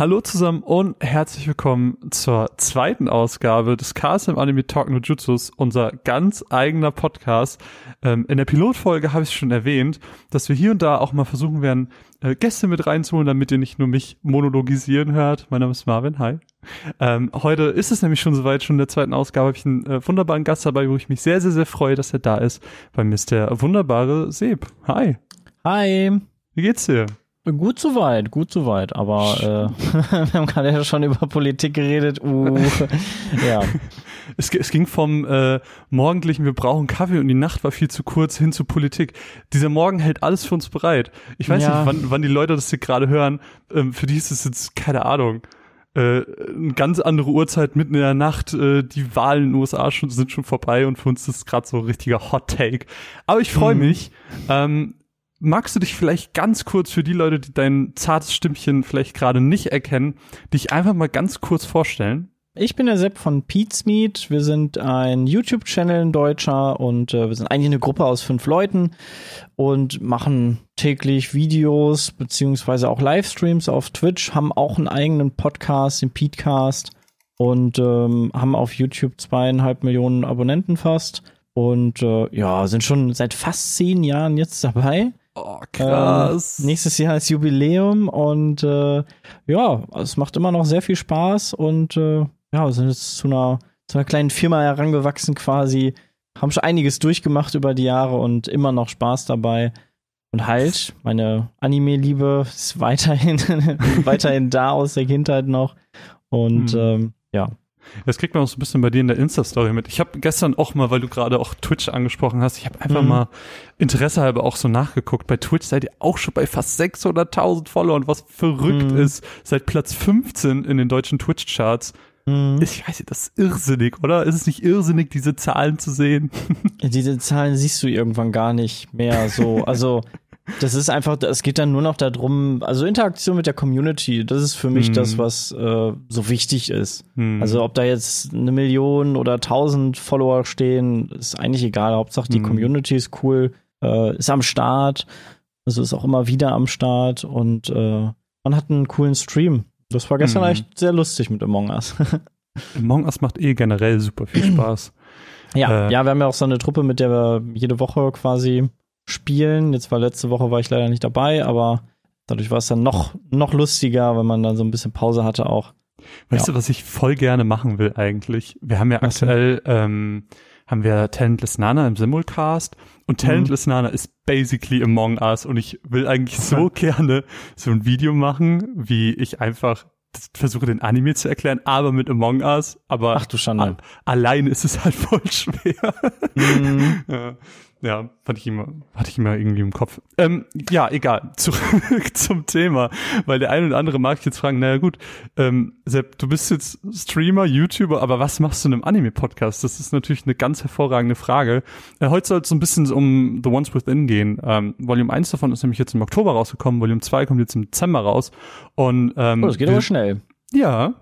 Hallo zusammen und herzlich willkommen zur zweiten Ausgabe des KSM Anime Talk no Jutsus, unser ganz eigener Podcast. Ähm, in der Pilotfolge habe ich schon erwähnt, dass wir hier und da auch mal versuchen werden, äh, Gäste mit reinzuholen, damit ihr nicht nur mich monologisieren hört. Mein Name ist Marvin, hi. Ähm, heute ist es nämlich schon soweit, schon in der zweiten Ausgabe habe ich einen äh, wunderbaren Gast dabei, wo ich mich sehr, sehr, sehr freue, dass er da ist. Bei mir ist der wunderbare Seb. Hi. Hi. Wie geht's dir? Gut soweit, gut soweit, aber äh, wir haben gerade ja schon über Politik geredet. Uh, ja. Es, es ging vom äh, morgendlichen, wir brauchen Kaffee und die Nacht war viel zu kurz hin zu Politik. Dieser Morgen hält alles für uns bereit. Ich weiß ja. nicht, wann, wann die Leute das hier gerade hören. Ähm, für die ist es jetzt keine Ahnung. Äh, eine ganz andere Uhrzeit mitten in der Nacht. Äh, die Wahlen in den USA schon, sind schon vorbei und für uns ist es gerade so ein richtiger Hot Take. Aber ich freue mhm. mich. Ähm, magst du dich vielleicht ganz kurz für die Leute, die dein zartes Stimmchen vielleicht gerade nicht erkennen, dich einfach mal ganz kurz vorstellen? Ich bin der Sepp von Pete's Meet. Wir sind ein YouTube-Channel in Deutscher und äh, wir sind eigentlich eine Gruppe aus fünf Leuten und machen täglich Videos beziehungsweise auch Livestreams auf Twitch, haben auch einen eigenen Podcast, den Petecast und ähm, haben auf YouTube zweieinhalb Millionen Abonnenten fast und äh, ja, sind schon seit fast zehn Jahren jetzt dabei Oh, krass. Äh, nächstes Jahr ist Jubiläum und äh, ja, es macht immer noch sehr viel Spaß und äh, ja, wir sind jetzt zu einer, zu einer kleinen Firma herangewachsen quasi, haben schon einiges durchgemacht über die Jahre und immer noch Spaß dabei. Und halt, meine Anime-Liebe ist weiterhin, weiterhin da aus der Kindheit noch. Und hm. ähm, ja, das kriegt man auch so ein bisschen bei dir in der Insta-Story mit. Ich habe gestern auch mal, weil du gerade auch Twitch angesprochen hast, ich habe einfach mhm. mal Interesse halber auch so nachgeguckt. Bei Twitch seid ihr auch schon bei fast 600.000 Followern, was verrückt mhm. ist. Seit Platz 15 in den deutschen Twitch-Charts. Mhm. Ich weiß nicht, das ist irrsinnig, oder? Ist es nicht irrsinnig, diese Zahlen zu sehen? diese Zahlen siehst du irgendwann gar nicht mehr so. Also das ist einfach, es geht dann nur noch darum, also Interaktion mit der Community, das ist für mich hm. das, was äh, so wichtig ist. Hm. Also ob da jetzt eine Million oder tausend Follower stehen, ist eigentlich egal. Hauptsache die hm. Community ist cool, äh, ist am Start, also ist auch immer wieder am Start und äh, man hat einen coolen Stream. Das war gestern hm. echt sehr lustig mit Among Us. Among Us macht eh generell super viel Spaß. Ja, äh, ja, wir haben ja auch so eine Truppe, mit der wir jede Woche quasi spielen. Jetzt war letzte Woche war ich leider nicht dabei, aber dadurch war es dann noch, noch lustiger, wenn man dann so ein bisschen Pause hatte auch. Weißt ja. du, was ich voll gerne machen will eigentlich? Wir haben ja was aktuell, ähm, haben wir Talentless Nana im Simulcast und mhm. Talentless mhm. Nana ist basically Among Us und ich will eigentlich so gerne so ein Video machen, wie ich einfach versuche den Anime zu erklären, aber mit Among Us, aber Ach du Schande. allein ist es halt voll schwer. Mhm. ja. Ja, fand ich immer, hatte ich immer irgendwie im Kopf. Ähm, ja, egal. Zurück zum Thema. Weil der eine oder andere mag ich jetzt fragen, naja gut, ähm, Sepp, du bist jetzt Streamer, YouTuber, aber was machst du in einem Anime-Podcast? Das ist natürlich eine ganz hervorragende Frage. Äh, heute soll es so ein bisschen um The Ones Within gehen. Ähm, Volume 1 davon ist nämlich jetzt im Oktober rausgekommen, Volume 2 kommt jetzt im Dezember raus. Und, ähm, oh, das geht aber schnell. Ja,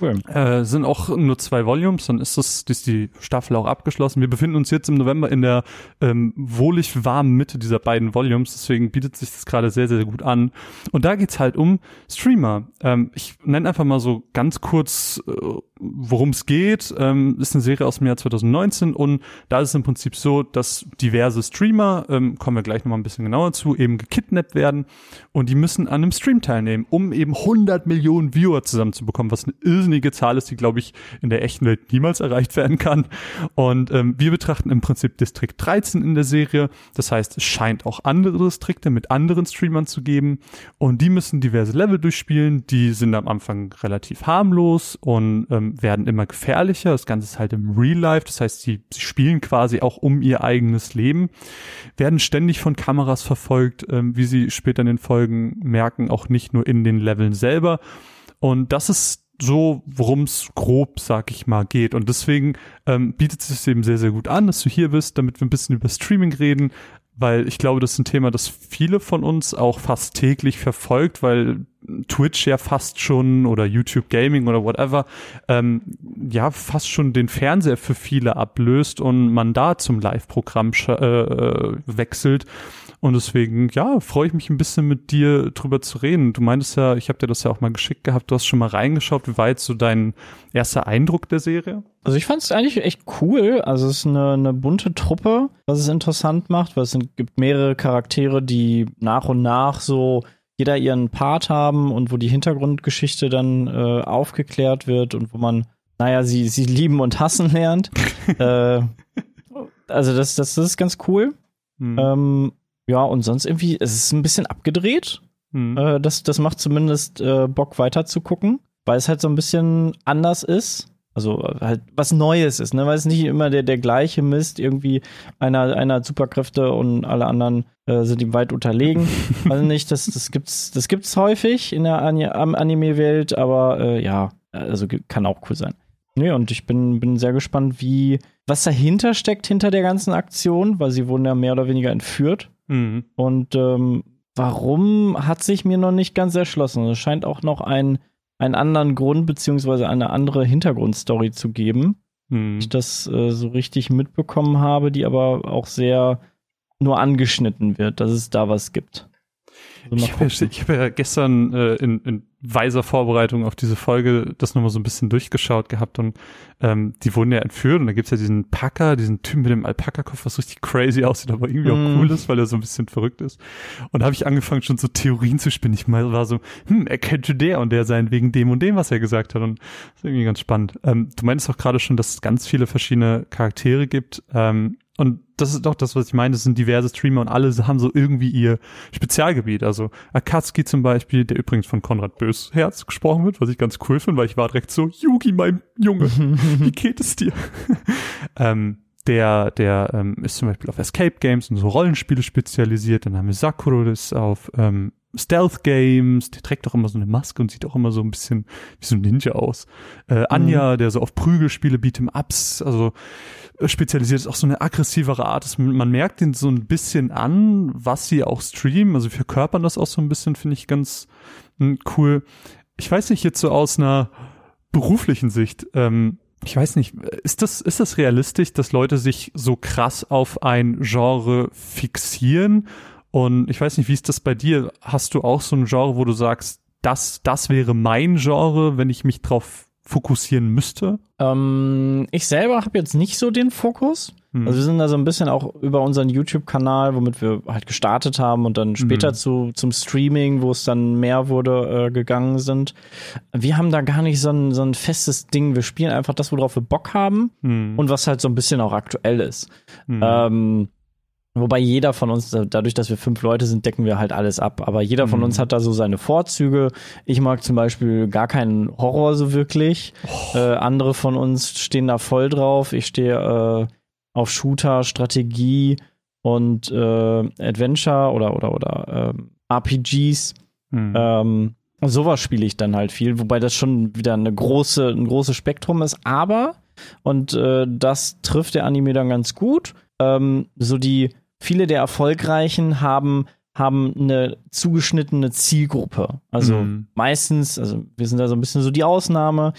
Cool. Äh, sind auch nur zwei Volumes, dann ist das ist die Staffel auch abgeschlossen. Wir befinden uns jetzt im November in der ähm, wohlig warmen Mitte dieser beiden Volumes, deswegen bietet sich das gerade sehr, sehr gut an. Und da geht's halt um Streamer. Ähm, ich nenne einfach mal so ganz kurz, äh, worum es geht. Ähm, ist eine Serie aus dem Jahr 2019 und da ist es im Prinzip so, dass diverse Streamer, ähm, kommen wir gleich nochmal ein bisschen genauer zu, eben gekidnappt werden und die müssen an einem Stream teilnehmen, um eben 100 Millionen Viewer zusammenzubekommen, was eine irrsinnige Zahl ist, die, glaube ich, in der echten Welt niemals erreicht werden kann. Und ähm, wir betrachten im Prinzip Distrikt 13 in der Serie. Das heißt, es scheint auch andere Distrikte mit anderen Streamern zu geben. Und die müssen diverse Level durchspielen. Die sind am Anfang relativ harmlos und ähm, werden immer gefährlicher. Das Ganze ist halt im Real Life. Das heißt, sie, sie spielen quasi auch um ihr eigenes Leben, werden ständig von Kameras verfolgt, ähm, wie sie später in den Folgen merken, auch nicht nur in den Leveln selber. Und das ist so, worum es grob, sag ich mal, geht. Und deswegen ähm, bietet es sich eben sehr, sehr gut an, dass du hier bist, damit wir ein bisschen über Streaming reden, weil ich glaube, das ist ein Thema, das viele von uns auch fast täglich verfolgt, weil Twitch ja fast schon oder YouTube Gaming oder whatever, ähm, ja, fast schon den Fernseher für viele ablöst und man da zum Live-Programm äh, äh, wechselt. Und deswegen, ja, freue ich mich ein bisschen mit dir drüber zu reden. Du meintest ja, ich habe dir das ja auch mal geschickt gehabt, du hast schon mal reingeschaut. Wie war jetzt so dein erster Eindruck der Serie? Also ich fand es eigentlich echt cool. Also es ist eine, eine bunte Truppe, was es interessant macht, weil es gibt mehrere Charaktere, die nach und nach so jeder ihren Part haben und wo die Hintergrundgeschichte dann äh, aufgeklärt wird und wo man, naja, sie, sie lieben und hassen lernt. äh, also das, das, das ist ganz cool. Mhm. Ähm, ja, und sonst irgendwie, es ist ein bisschen abgedreht. Mhm. Äh, das, das macht zumindest äh, Bock weiter zu gucken, weil es halt so ein bisschen anders ist. Also halt was Neues ist, ne? Weil es nicht immer der, der gleiche Mist, irgendwie einer, einer hat Superkräfte und alle anderen äh, sind ihm weit unterlegen. also nicht, das, das gibt's, das gibt's häufig in der Anime-Welt, aber äh, ja, also kann auch cool sein. Nee, und ich bin, bin sehr gespannt, wie, was dahinter steckt hinter der ganzen Aktion, weil sie wurden ja mehr oder weniger entführt. Mhm. Und ähm, warum hat sich mir noch nicht ganz erschlossen? Es scheint auch noch ein, einen anderen Grund beziehungsweise eine andere Hintergrundstory zu geben, mhm. ich das äh, so richtig mitbekommen habe, die aber auch sehr nur angeschnitten wird, dass es da was gibt. Also ich habe ja, hab ja, gestern äh, in, in weiser Vorbereitung auf diese Folge das nochmal so ein bisschen durchgeschaut gehabt und ähm, die wurden ja entführt und da gibt's ja diesen Packer, diesen Typ mit dem Alpaka-Kopf, was richtig crazy aussieht, aber irgendwie mm. auch mhm. cool ist, weil er so ein bisschen verrückt ist. Und da habe ich angefangen schon so Theorien zu spinnen. Ich mal war so, hm, er könnte der und der sein wegen dem und dem, was er gesagt hat und das ist irgendwie ganz spannend. Ähm, du meinst auch gerade schon, dass es ganz viele verschiedene Charaktere gibt. Ähm, und das ist doch das, was ich meine. Das sind diverse Streamer und alle haben so irgendwie ihr Spezialgebiet. Also Akatsuki zum Beispiel, der übrigens von Konrad Bösherz gesprochen wird, was ich ganz cool finde, weil ich war direkt so, Yugi, mein Junge, wie geht es dir? ähm, der, der ähm, ist zum Beispiel auf Escape Games und so Rollenspiele spezialisiert. Dann haben wir Sakuro, das ist auf ähm, Stealth Games, der trägt auch immer so eine Maske und sieht auch immer so ein bisschen wie so ein Ninja aus. Äh, Anja, mhm. der so auf Prügelspiele, Beat'em Ups, also äh, spezialisiert ist auch so eine aggressivere Art. Man merkt den so ein bisschen an, was sie auch streamen. Also wir verkörpern das auch so ein bisschen, finde ich ganz hm, cool. Ich weiß nicht, jetzt so aus einer beruflichen Sicht, ähm, ich weiß nicht, ist das, ist das realistisch, dass Leute sich so krass auf ein Genre fixieren? Und ich weiß nicht, wie ist das bei dir? Hast du auch so ein Genre, wo du sagst, das, das wäre mein Genre, wenn ich mich drauf fokussieren müsste? Ähm, ich selber habe jetzt nicht so den Fokus. Mhm. Also wir sind da so ein bisschen auch über unseren YouTube-Kanal, womit wir halt gestartet haben und dann später mhm. zu, zum Streaming, wo es dann mehr wurde, äh, gegangen sind. Wir haben da gar nicht so ein, so ein festes Ding. Wir spielen einfach das, worauf wir Bock haben mhm. und was halt so ein bisschen auch aktuell ist. Mhm. Ähm, Wobei jeder von uns, dadurch, dass wir fünf Leute sind, decken wir halt alles ab. Aber jeder von mhm. uns hat da so seine Vorzüge. Ich mag zum Beispiel gar keinen Horror so wirklich. Oh. Äh, andere von uns stehen da voll drauf. Ich stehe äh, auf Shooter, Strategie und äh, Adventure oder oder oder ähm, RPGs. Mhm. Ähm, sowas spiele ich dann halt viel, wobei das schon wieder eine große, ein großes Spektrum ist. Aber und äh, das trifft der Anime dann ganz gut. Ähm, so die viele der Erfolgreichen haben haben eine zugeschnittene Zielgruppe. Also mhm. meistens, also wir sind da so ein bisschen so die Ausnahme.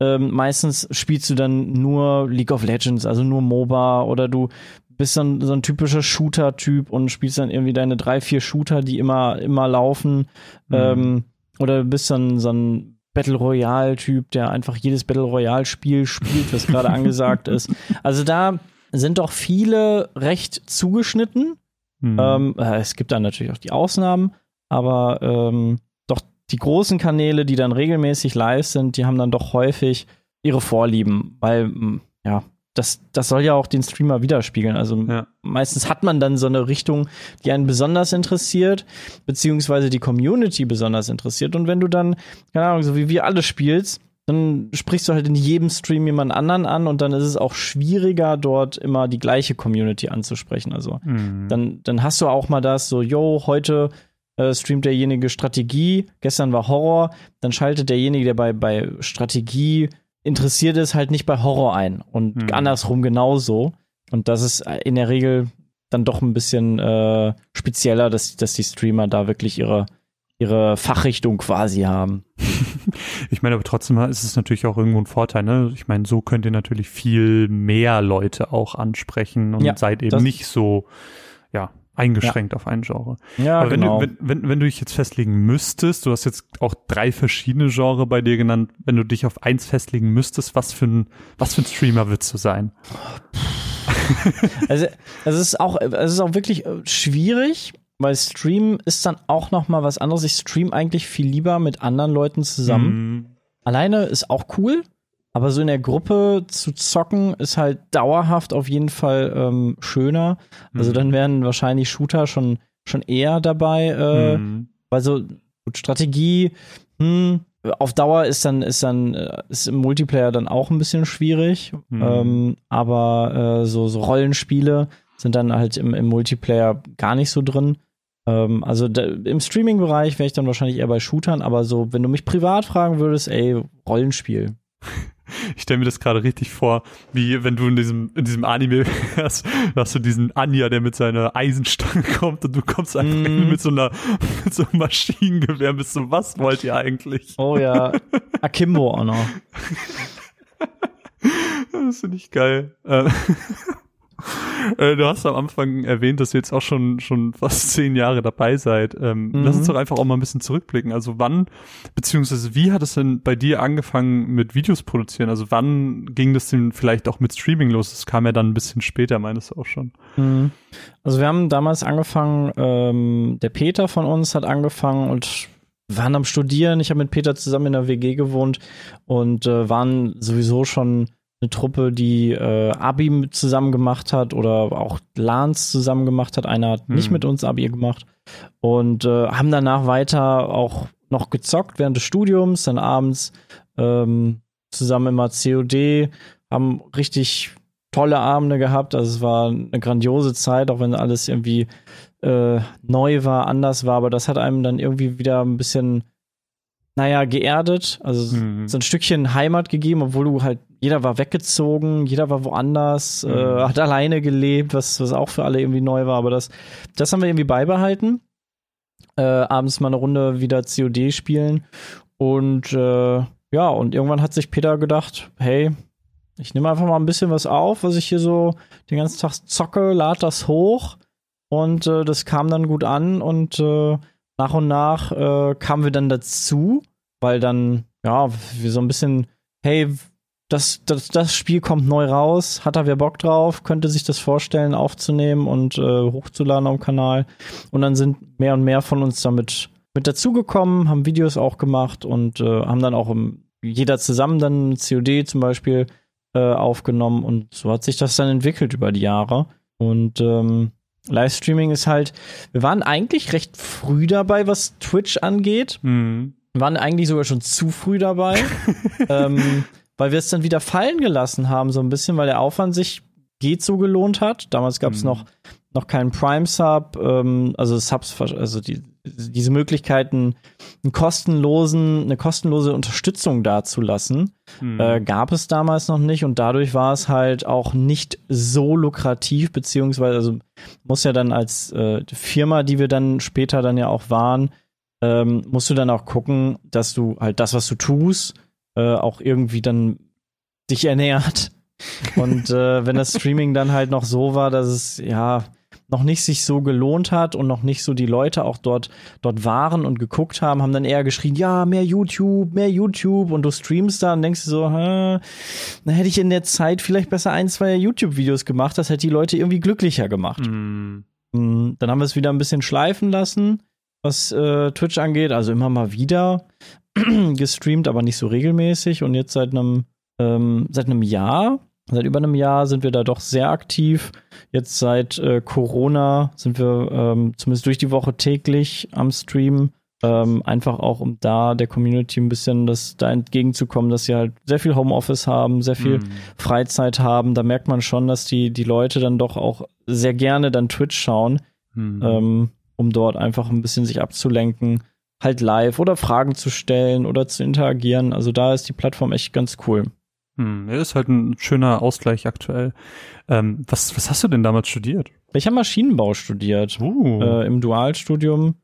Ähm, meistens spielst du dann nur League of Legends, also nur MOBA oder du bist dann so ein typischer Shooter-Typ und spielst dann irgendwie deine drei, vier Shooter, die immer, immer laufen. Mhm. Ähm, oder du bist dann so ein Battle Royale-Typ, der einfach jedes Battle Royale-Spiel spielt, was gerade angesagt ist. Also da sind doch viele recht zugeschnitten. Mhm. Ähm, äh, es gibt dann natürlich auch die Ausnahmen, aber ähm, doch die großen Kanäle, die dann regelmäßig live sind, die haben dann doch häufig ihre Vorlieben, weil ja, das, das soll ja auch den Streamer widerspiegeln. Also ja. meistens hat man dann so eine Richtung, die einen besonders interessiert, beziehungsweise die Community besonders interessiert. Und wenn du dann, keine Ahnung, so wie wir alle spielst, dann sprichst du halt in jedem Stream jemand anderen an und dann ist es auch schwieriger, dort immer die gleiche Community anzusprechen. Also mhm. dann, dann hast du auch mal das so, yo, heute äh, streamt derjenige Strategie, gestern war Horror, dann schaltet derjenige, der bei, bei Strategie interessiert ist, halt nicht bei Horror ein und mhm. andersrum genauso. Und das ist in der Regel dann doch ein bisschen äh, spezieller, dass, dass die Streamer da wirklich ihre ihre Fachrichtung quasi haben. ich meine, aber trotzdem ist es natürlich auch irgendwo ein Vorteil, ne? Ich meine, so könnt ihr natürlich viel mehr Leute auch ansprechen und ja, seid eben nicht so, ja, eingeschränkt ja. auf ein Genre. Ja, Aber wenn, genau. du, wenn, wenn, wenn du dich jetzt festlegen müsstest, du hast jetzt auch drei verschiedene Genre bei dir genannt, wenn du dich auf eins festlegen müsstest, was für ein, was für ein Streamer würdest du sein? also, es ist auch, es ist auch wirklich äh, schwierig, weil Stream ist dann auch noch mal was anderes. Ich stream eigentlich viel lieber mit anderen Leuten zusammen. Mhm. Alleine ist auch cool, aber so in der Gruppe zu zocken ist halt dauerhaft auf jeden Fall ähm, schöner. Also mhm. dann wären wahrscheinlich Shooter schon, schon eher dabei, äh, mhm. weil so gut, Strategie, hm, auf Dauer ist dann, ist dann, äh, ist im Multiplayer dann auch ein bisschen schwierig. Mhm. Ähm, aber äh, so, so Rollenspiele sind dann halt im, im Multiplayer gar nicht so drin. Ähm, also da, im Streaming-Bereich wäre ich dann wahrscheinlich eher bei Shootern, aber so, wenn du mich privat fragen würdest, ey, Rollenspiel. Ich stelle mir das gerade richtig vor, wie wenn du in diesem, in diesem Anime hast, hast du diesen Anja, der mit seiner Eisenstange kommt und du kommst einfach mm. mit so einer, mit so einem Maschinengewehr bist so, was wollt ihr eigentlich? Oh ja. Akimbo auch noch. Das finde ich geil. Äh, äh, du hast am Anfang erwähnt, dass ihr jetzt auch schon, schon fast zehn Jahre dabei seid. Ähm, mhm. Lass uns doch einfach auch mal ein bisschen zurückblicken. Also wann, beziehungsweise wie hat es denn bei dir angefangen mit Videos produzieren? Also wann ging das denn vielleicht auch mit Streaming los? Das kam ja dann ein bisschen später, meines auch schon. Mhm. Also wir haben damals angefangen, ähm, der Peter von uns hat angefangen und waren am Studieren. Ich habe mit Peter zusammen in der WG gewohnt und äh, waren sowieso schon eine Truppe, die äh, Abi zusammen gemacht hat oder auch LANs zusammen gemacht hat. Einer hat hm. nicht mit uns Abi gemacht und äh, haben danach weiter auch noch gezockt während des Studiums, dann abends ähm, zusammen immer COD, haben richtig tolle Abende gehabt. Also es war eine grandiose Zeit, auch wenn alles irgendwie äh, neu war, anders war, aber das hat einem dann irgendwie wieder ein bisschen naja, geerdet, also mhm. so ein Stückchen Heimat gegeben, obwohl du halt, jeder war weggezogen, jeder war woanders, äh, mhm. äh, hat alleine gelebt, was, was auch für alle irgendwie neu war, aber das, das haben wir irgendwie beibehalten. Äh, abends mal eine Runde wieder COD spielen und äh, ja, und irgendwann hat sich Peter gedacht, hey, ich nehme einfach mal ein bisschen was auf, was ich hier so den ganzen Tag zocke, lad das hoch und äh, das kam dann gut an und äh, nach und nach äh, kamen wir dann dazu, weil dann, ja, wir so ein bisschen, hey, das, das, das Spiel kommt neu raus, hat da wer Bock drauf, könnte sich das vorstellen, aufzunehmen und äh, hochzuladen am Kanal. Und dann sind mehr und mehr von uns damit mit dazugekommen, haben Videos auch gemacht und äh, haben dann auch im, jeder zusammen dann COD zum Beispiel äh, aufgenommen und so hat sich das dann entwickelt über die Jahre. Und ähm, Livestreaming ist halt, wir waren eigentlich recht früh dabei, was Twitch angeht. Mhm. Wir waren eigentlich sogar schon zu früh dabei, ähm, weil wir es dann wieder fallen gelassen haben, so ein bisschen, weil der Aufwand sich geht so gelohnt hat. Damals gab es mhm. noch, noch keinen Prime-Sub, ähm, also Subs, also die, diese Möglichkeiten, einen kostenlosen, eine kostenlose Unterstützung dazulassen, hm. äh, gab es damals noch nicht und dadurch war es halt auch nicht so lukrativ, beziehungsweise also muss ja dann als äh, Firma, die wir dann später dann ja auch waren, ähm, musst du dann auch gucken, dass du halt das, was du tust, äh, auch irgendwie dann dich ernährt. Und äh, wenn das Streaming dann halt noch so war, dass es ja noch nicht sich so gelohnt hat und noch nicht so die Leute auch dort, dort waren und geguckt haben, haben dann eher geschrien, ja, mehr YouTube, mehr YouTube und du streamst da und denkst so, hä, dann hätte ich in der Zeit vielleicht besser ein, zwei YouTube-Videos gemacht, das hätte die Leute irgendwie glücklicher gemacht. Mm. Dann haben wir es wieder ein bisschen schleifen lassen, was äh, Twitch angeht, also immer mal wieder gestreamt, aber nicht so regelmäßig und jetzt seit einem ähm, seit einem Jahr Seit über einem Jahr sind wir da doch sehr aktiv. Jetzt seit äh, Corona sind wir ähm, zumindest durch die Woche täglich am Stream. Ähm, einfach auch, um da der Community ein bisschen das da entgegenzukommen, dass sie halt sehr viel Homeoffice haben, sehr viel mhm. Freizeit haben. Da merkt man schon, dass die, die Leute dann doch auch sehr gerne dann Twitch schauen, mhm. ähm, um dort einfach ein bisschen sich abzulenken, halt live oder Fragen zu stellen oder zu interagieren. Also da ist die Plattform echt ganz cool. Hm, ist halt ein schöner Ausgleich aktuell. Ähm, was, was hast du denn damals studiert? Ich habe Maschinenbau studiert. Uh. Äh, Im Dualstudium.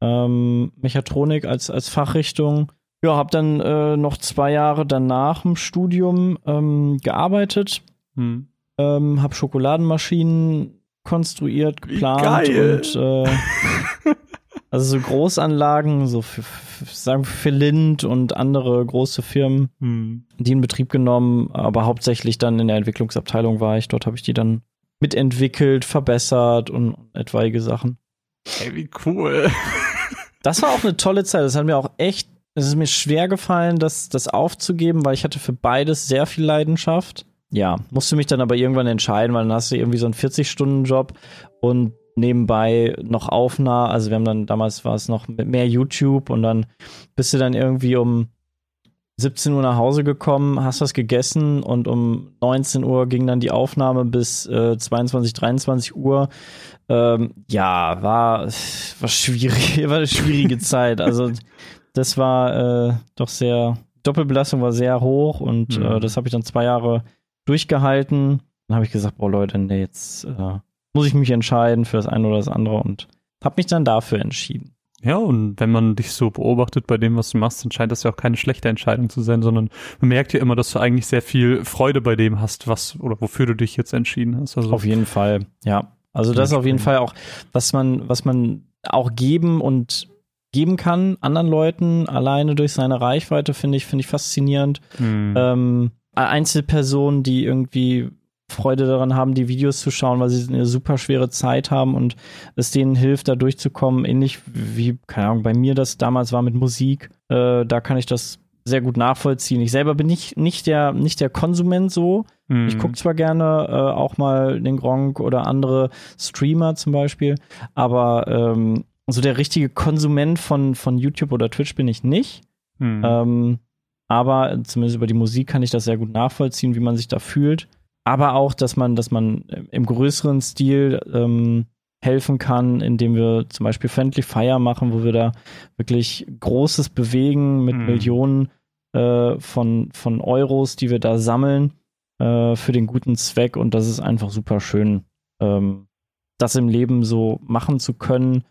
ähm, Mechatronik als, als Fachrichtung. Ja, habe dann äh, noch zwei Jahre danach im Studium ähm, gearbeitet. Hm. Ähm, habe Schokoladenmaschinen konstruiert, geplant und äh, also so Großanlagen, so für, für, sagen wir für Lind und andere große Firmen, hm. die in Betrieb genommen, aber hauptsächlich dann in der Entwicklungsabteilung war ich. Dort habe ich die dann mitentwickelt, verbessert und etwaige Sachen. Ey, wie cool. Das war auch eine tolle Zeit. Das hat mir auch echt, es ist mir schwer gefallen, das, das aufzugeben, weil ich hatte für beides sehr viel Leidenschaft. Ja, musste mich dann aber irgendwann entscheiden, weil dann hast du irgendwie so einen 40-Stunden-Job und nebenbei noch Aufnahme. Also wir haben dann, damals war es noch mehr YouTube und dann bist du dann irgendwie um 17 Uhr nach Hause gekommen, hast was gegessen und um 19 Uhr ging dann die Aufnahme bis äh, 22, 23 Uhr. Ähm, ja, war, war schwierig, war eine schwierige Zeit. Also das war äh, doch sehr, Doppelbelastung war sehr hoch und äh, mhm. äh, das habe ich dann zwei Jahre durchgehalten. Dann habe ich gesagt, boah Leute, nee, jetzt äh, muss ich mich entscheiden für das eine oder das andere und habe mich dann dafür entschieden. Ja, und wenn man dich so beobachtet bei dem, was du machst, dann scheint das ja auch keine schlechte Entscheidung zu sein, sondern man merkt ja immer, dass du eigentlich sehr viel Freude bei dem hast, was oder wofür du dich jetzt entschieden hast. Also auf jeden Fall, ja. Also das ist auf jeden Fall auch, was man, was man auch geben und geben kann anderen Leuten alleine durch seine Reichweite, finde ich, finde ich faszinierend. Hm. Ähm, Einzelpersonen, die irgendwie Freude daran haben, die Videos zu schauen, weil sie eine super schwere Zeit haben und es denen hilft, da durchzukommen. Ähnlich wie, keine Ahnung, bei mir das damals war mit Musik. Äh, da kann ich das sehr gut nachvollziehen. Ich selber bin nicht, nicht, der, nicht der Konsument so. Mhm. Ich gucke zwar gerne äh, auch mal den Gronk oder andere Streamer zum Beispiel, aber ähm, so der richtige Konsument von, von YouTube oder Twitch bin ich nicht. Mhm. Ähm, aber zumindest über die Musik kann ich das sehr gut nachvollziehen, wie man sich da fühlt aber auch, dass man, dass man im größeren Stil ähm, helfen kann, indem wir zum Beispiel Friendly Fire machen, wo wir da wirklich Großes bewegen mit mm. Millionen äh, von, von Euros, die wir da sammeln äh, für den guten Zweck. Und das ist einfach super schön, ähm, das im Leben so machen zu können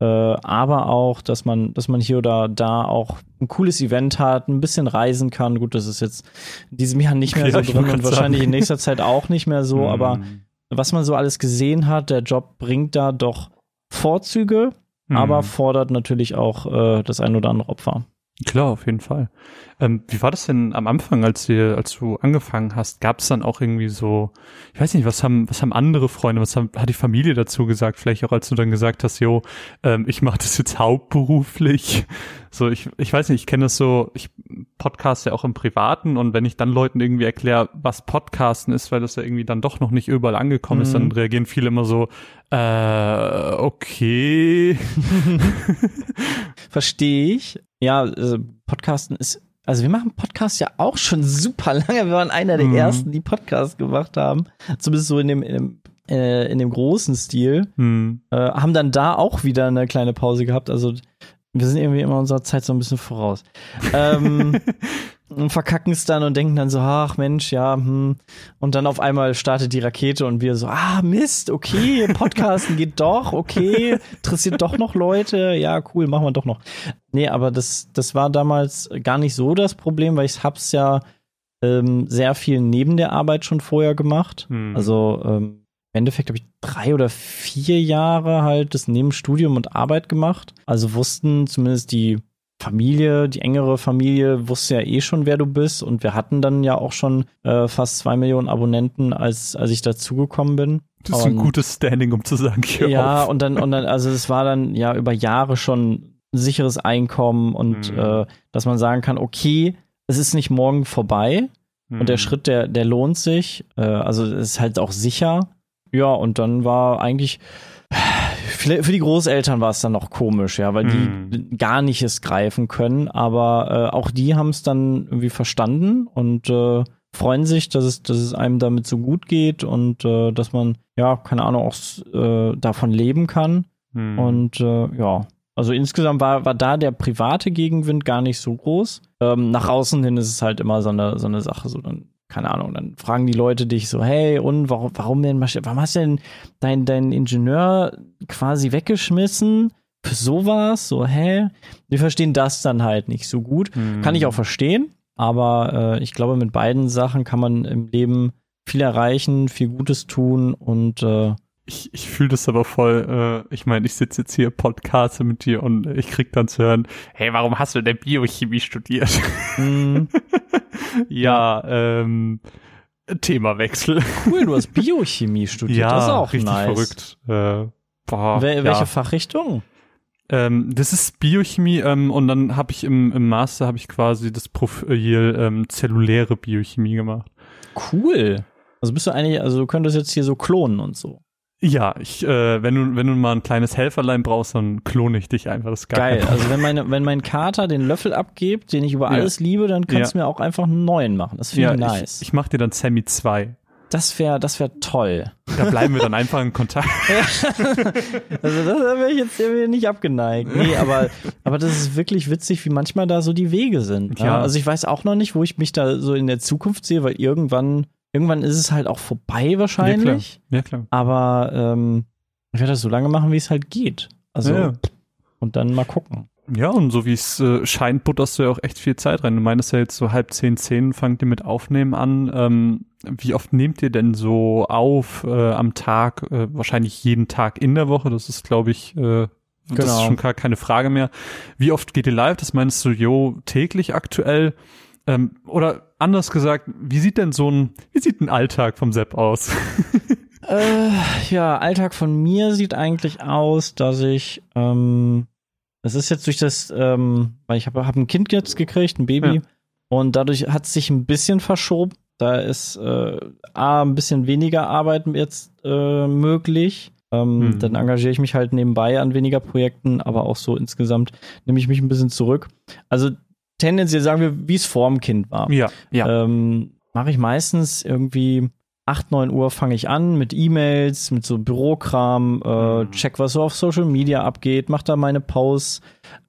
äh, aber auch, dass man, dass man hier oder da auch ein cooles Event hat, ein bisschen reisen kann. Gut, das ist jetzt in diesem Jahr nicht mehr ja, so drin und wahrscheinlich in nächster Zeit auch nicht mehr so, aber mm. was man so alles gesehen hat, der Job bringt da doch Vorzüge, mm. aber fordert natürlich auch äh, das ein oder andere Opfer. Klar, auf jeden Fall. Ähm, wie war das denn am Anfang, als, ihr, als du angefangen hast? Gab es dann auch irgendwie so, ich weiß nicht, was haben, was haben andere Freunde, was haben, hat die Familie dazu gesagt? Vielleicht auch, als du dann gesagt hast, jo, ähm, ich mache das jetzt hauptberuflich. So, ich, ich weiß nicht, ich kenne das so, ich podcast ja auch im Privaten und wenn ich dann Leuten irgendwie erkläre, was Podcasten ist, weil das ja irgendwie dann doch noch nicht überall angekommen mhm. ist, dann mhm. reagieren viele immer so, äh, okay. Verstehe ich. Ja, also Podcasten ist also wir machen Podcasts ja auch schon super lange. Wir waren einer der mhm. ersten, die Podcasts gemacht haben. Zumindest so in dem, in dem, äh, in dem großen Stil. Mhm. Äh, haben dann da auch wieder eine kleine Pause gehabt. Also wir sind irgendwie immer unserer Zeit so ein bisschen voraus. ähm, und verkacken es dann und denken dann so, ach Mensch, ja, hm. Und dann auf einmal startet die Rakete und wir so, ah Mist, okay, Podcasten geht doch, okay, interessiert doch noch Leute, ja, cool, machen wir doch noch. Nee, aber das, das war damals gar nicht so das Problem, weil ich hab's ja ähm, sehr viel neben der Arbeit schon vorher gemacht. Hm. Also ähm, im Endeffekt habe ich drei oder vier Jahre halt das neben Studium und Arbeit gemacht. Also wussten zumindest die Familie, die engere Familie wusste ja eh schon, wer du bist. Und wir hatten dann ja auch schon äh, fast zwei Millionen Abonnenten, als, als ich dazugekommen bin. Das ist und, ein gutes Standing, um zu sagen, hier Ja, auf. und dann, und dann, also es war dann ja über Jahre schon ein sicheres Einkommen und mhm. äh, dass man sagen kann, okay, es ist nicht morgen vorbei mhm. und der mhm. Schritt, der, der lohnt sich. Äh, also es ist halt auch sicher. Ja, und dann war eigentlich für die Großeltern war es dann noch komisch, ja, weil die mm. gar nicht es greifen können, aber äh, auch die haben es dann irgendwie verstanden und äh, freuen sich, dass es, dass es einem damit so gut geht und äh, dass man, ja, keine Ahnung, auch äh, davon leben kann. Mm. Und äh, ja, also insgesamt war, war da der private Gegenwind gar nicht so groß. Ähm, nach außen hin ist es halt immer so eine, so eine Sache, so dann keine Ahnung, dann fragen die Leute dich so, hey, und warum, warum denn, warum hast du denn deinen dein Ingenieur quasi weggeschmissen? für sowas, so, hä? Wir verstehen das dann halt nicht so gut. Mhm. Kann ich auch verstehen, aber äh, ich glaube, mit beiden Sachen kann man im Leben viel erreichen, viel Gutes tun und äh, ich, ich fühle das aber voll, äh, ich meine, ich sitze jetzt hier Podcast mit dir und ich krieg dann zu hören, hey, warum hast du denn Biochemie studiert? Mm. ja, ähm, Themawechsel. Cool, du hast Biochemie studiert, ja, das ist auch richtig nice. verrückt. Äh, boah, Wel welche ja. Fachrichtung? Ähm, das ist Biochemie ähm, und dann habe ich im, im Master habe ich quasi das Profil ähm, zelluläre Biochemie gemacht. Cool. Also bist du eigentlich, also du könntest jetzt hier so klonen und so. Ja, ich, äh, wenn du wenn du mal ein kleines Helferlein brauchst, dann klone ich dich einfach. Das ist Geil. Also wenn meine wenn mein Kater den Löffel abgibt, den ich über ja. alles liebe, dann kannst ja. du mir auch einfach einen neuen machen. Das finde ja, ich nice. Ich, ich mache dir dann Sammy 2. Das wäre das wäre toll. Da bleiben wir dann einfach in Kontakt. also das wäre ich jetzt nicht abgeneigt. Nee, aber aber das ist wirklich witzig, wie manchmal da so die Wege sind. Ne? Ja. Also ich weiß auch noch nicht, wo ich mich da so in der Zukunft sehe, weil irgendwann irgendwann ist es halt auch vorbei wahrscheinlich. Ja, klar. Ja, klar. Aber ähm, ich werde das so lange machen, wie es halt geht. Also ja. und dann mal gucken. Ja, und so wie es äh, scheint, butterst du ja auch echt viel Zeit rein. Du meinst ja jetzt so halb zehn, zehn fangt ihr mit Aufnehmen an. Ähm, wie oft nehmt ihr denn so auf äh, am Tag? Äh, wahrscheinlich jeden Tag in der Woche. Das ist, glaube ich, äh, genau. das ist genau. schon gar keine Frage mehr. Wie oft geht ihr live? Das meinst du, jo, täglich aktuell? Ähm, oder anders gesagt, wie sieht denn so ein, wie sieht ein Alltag vom Sepp aus? äh, ja, Alltag von mir sieht eigentlich aus, dass ich, ähm, das ist jetzt durch das, ähm, weil ich habe hab ein Kind jetzt gekriegt, ein Baby, ja. und dadurch hat es sich ein bisschen verschoben. Da ist äh, A, ein bisschen weniger Arbeit jetzt äh, möglich. Ähm, hm. Dann engagiere ich mich halt nebenbei an weniger Projekten, aber auch so insgesamt nehme ich mich ein bisschen zurück. Also tendenziell sagen wir, wie es vorm Kind war. Ja, ja. Ähm, Mache ich meistens irgendwie 8, 9 Uhr fange ich an mit E-Mails, mit so Bürokram, äh, mhm. check, was so auf Social Media abgeht, mach da meine Posts,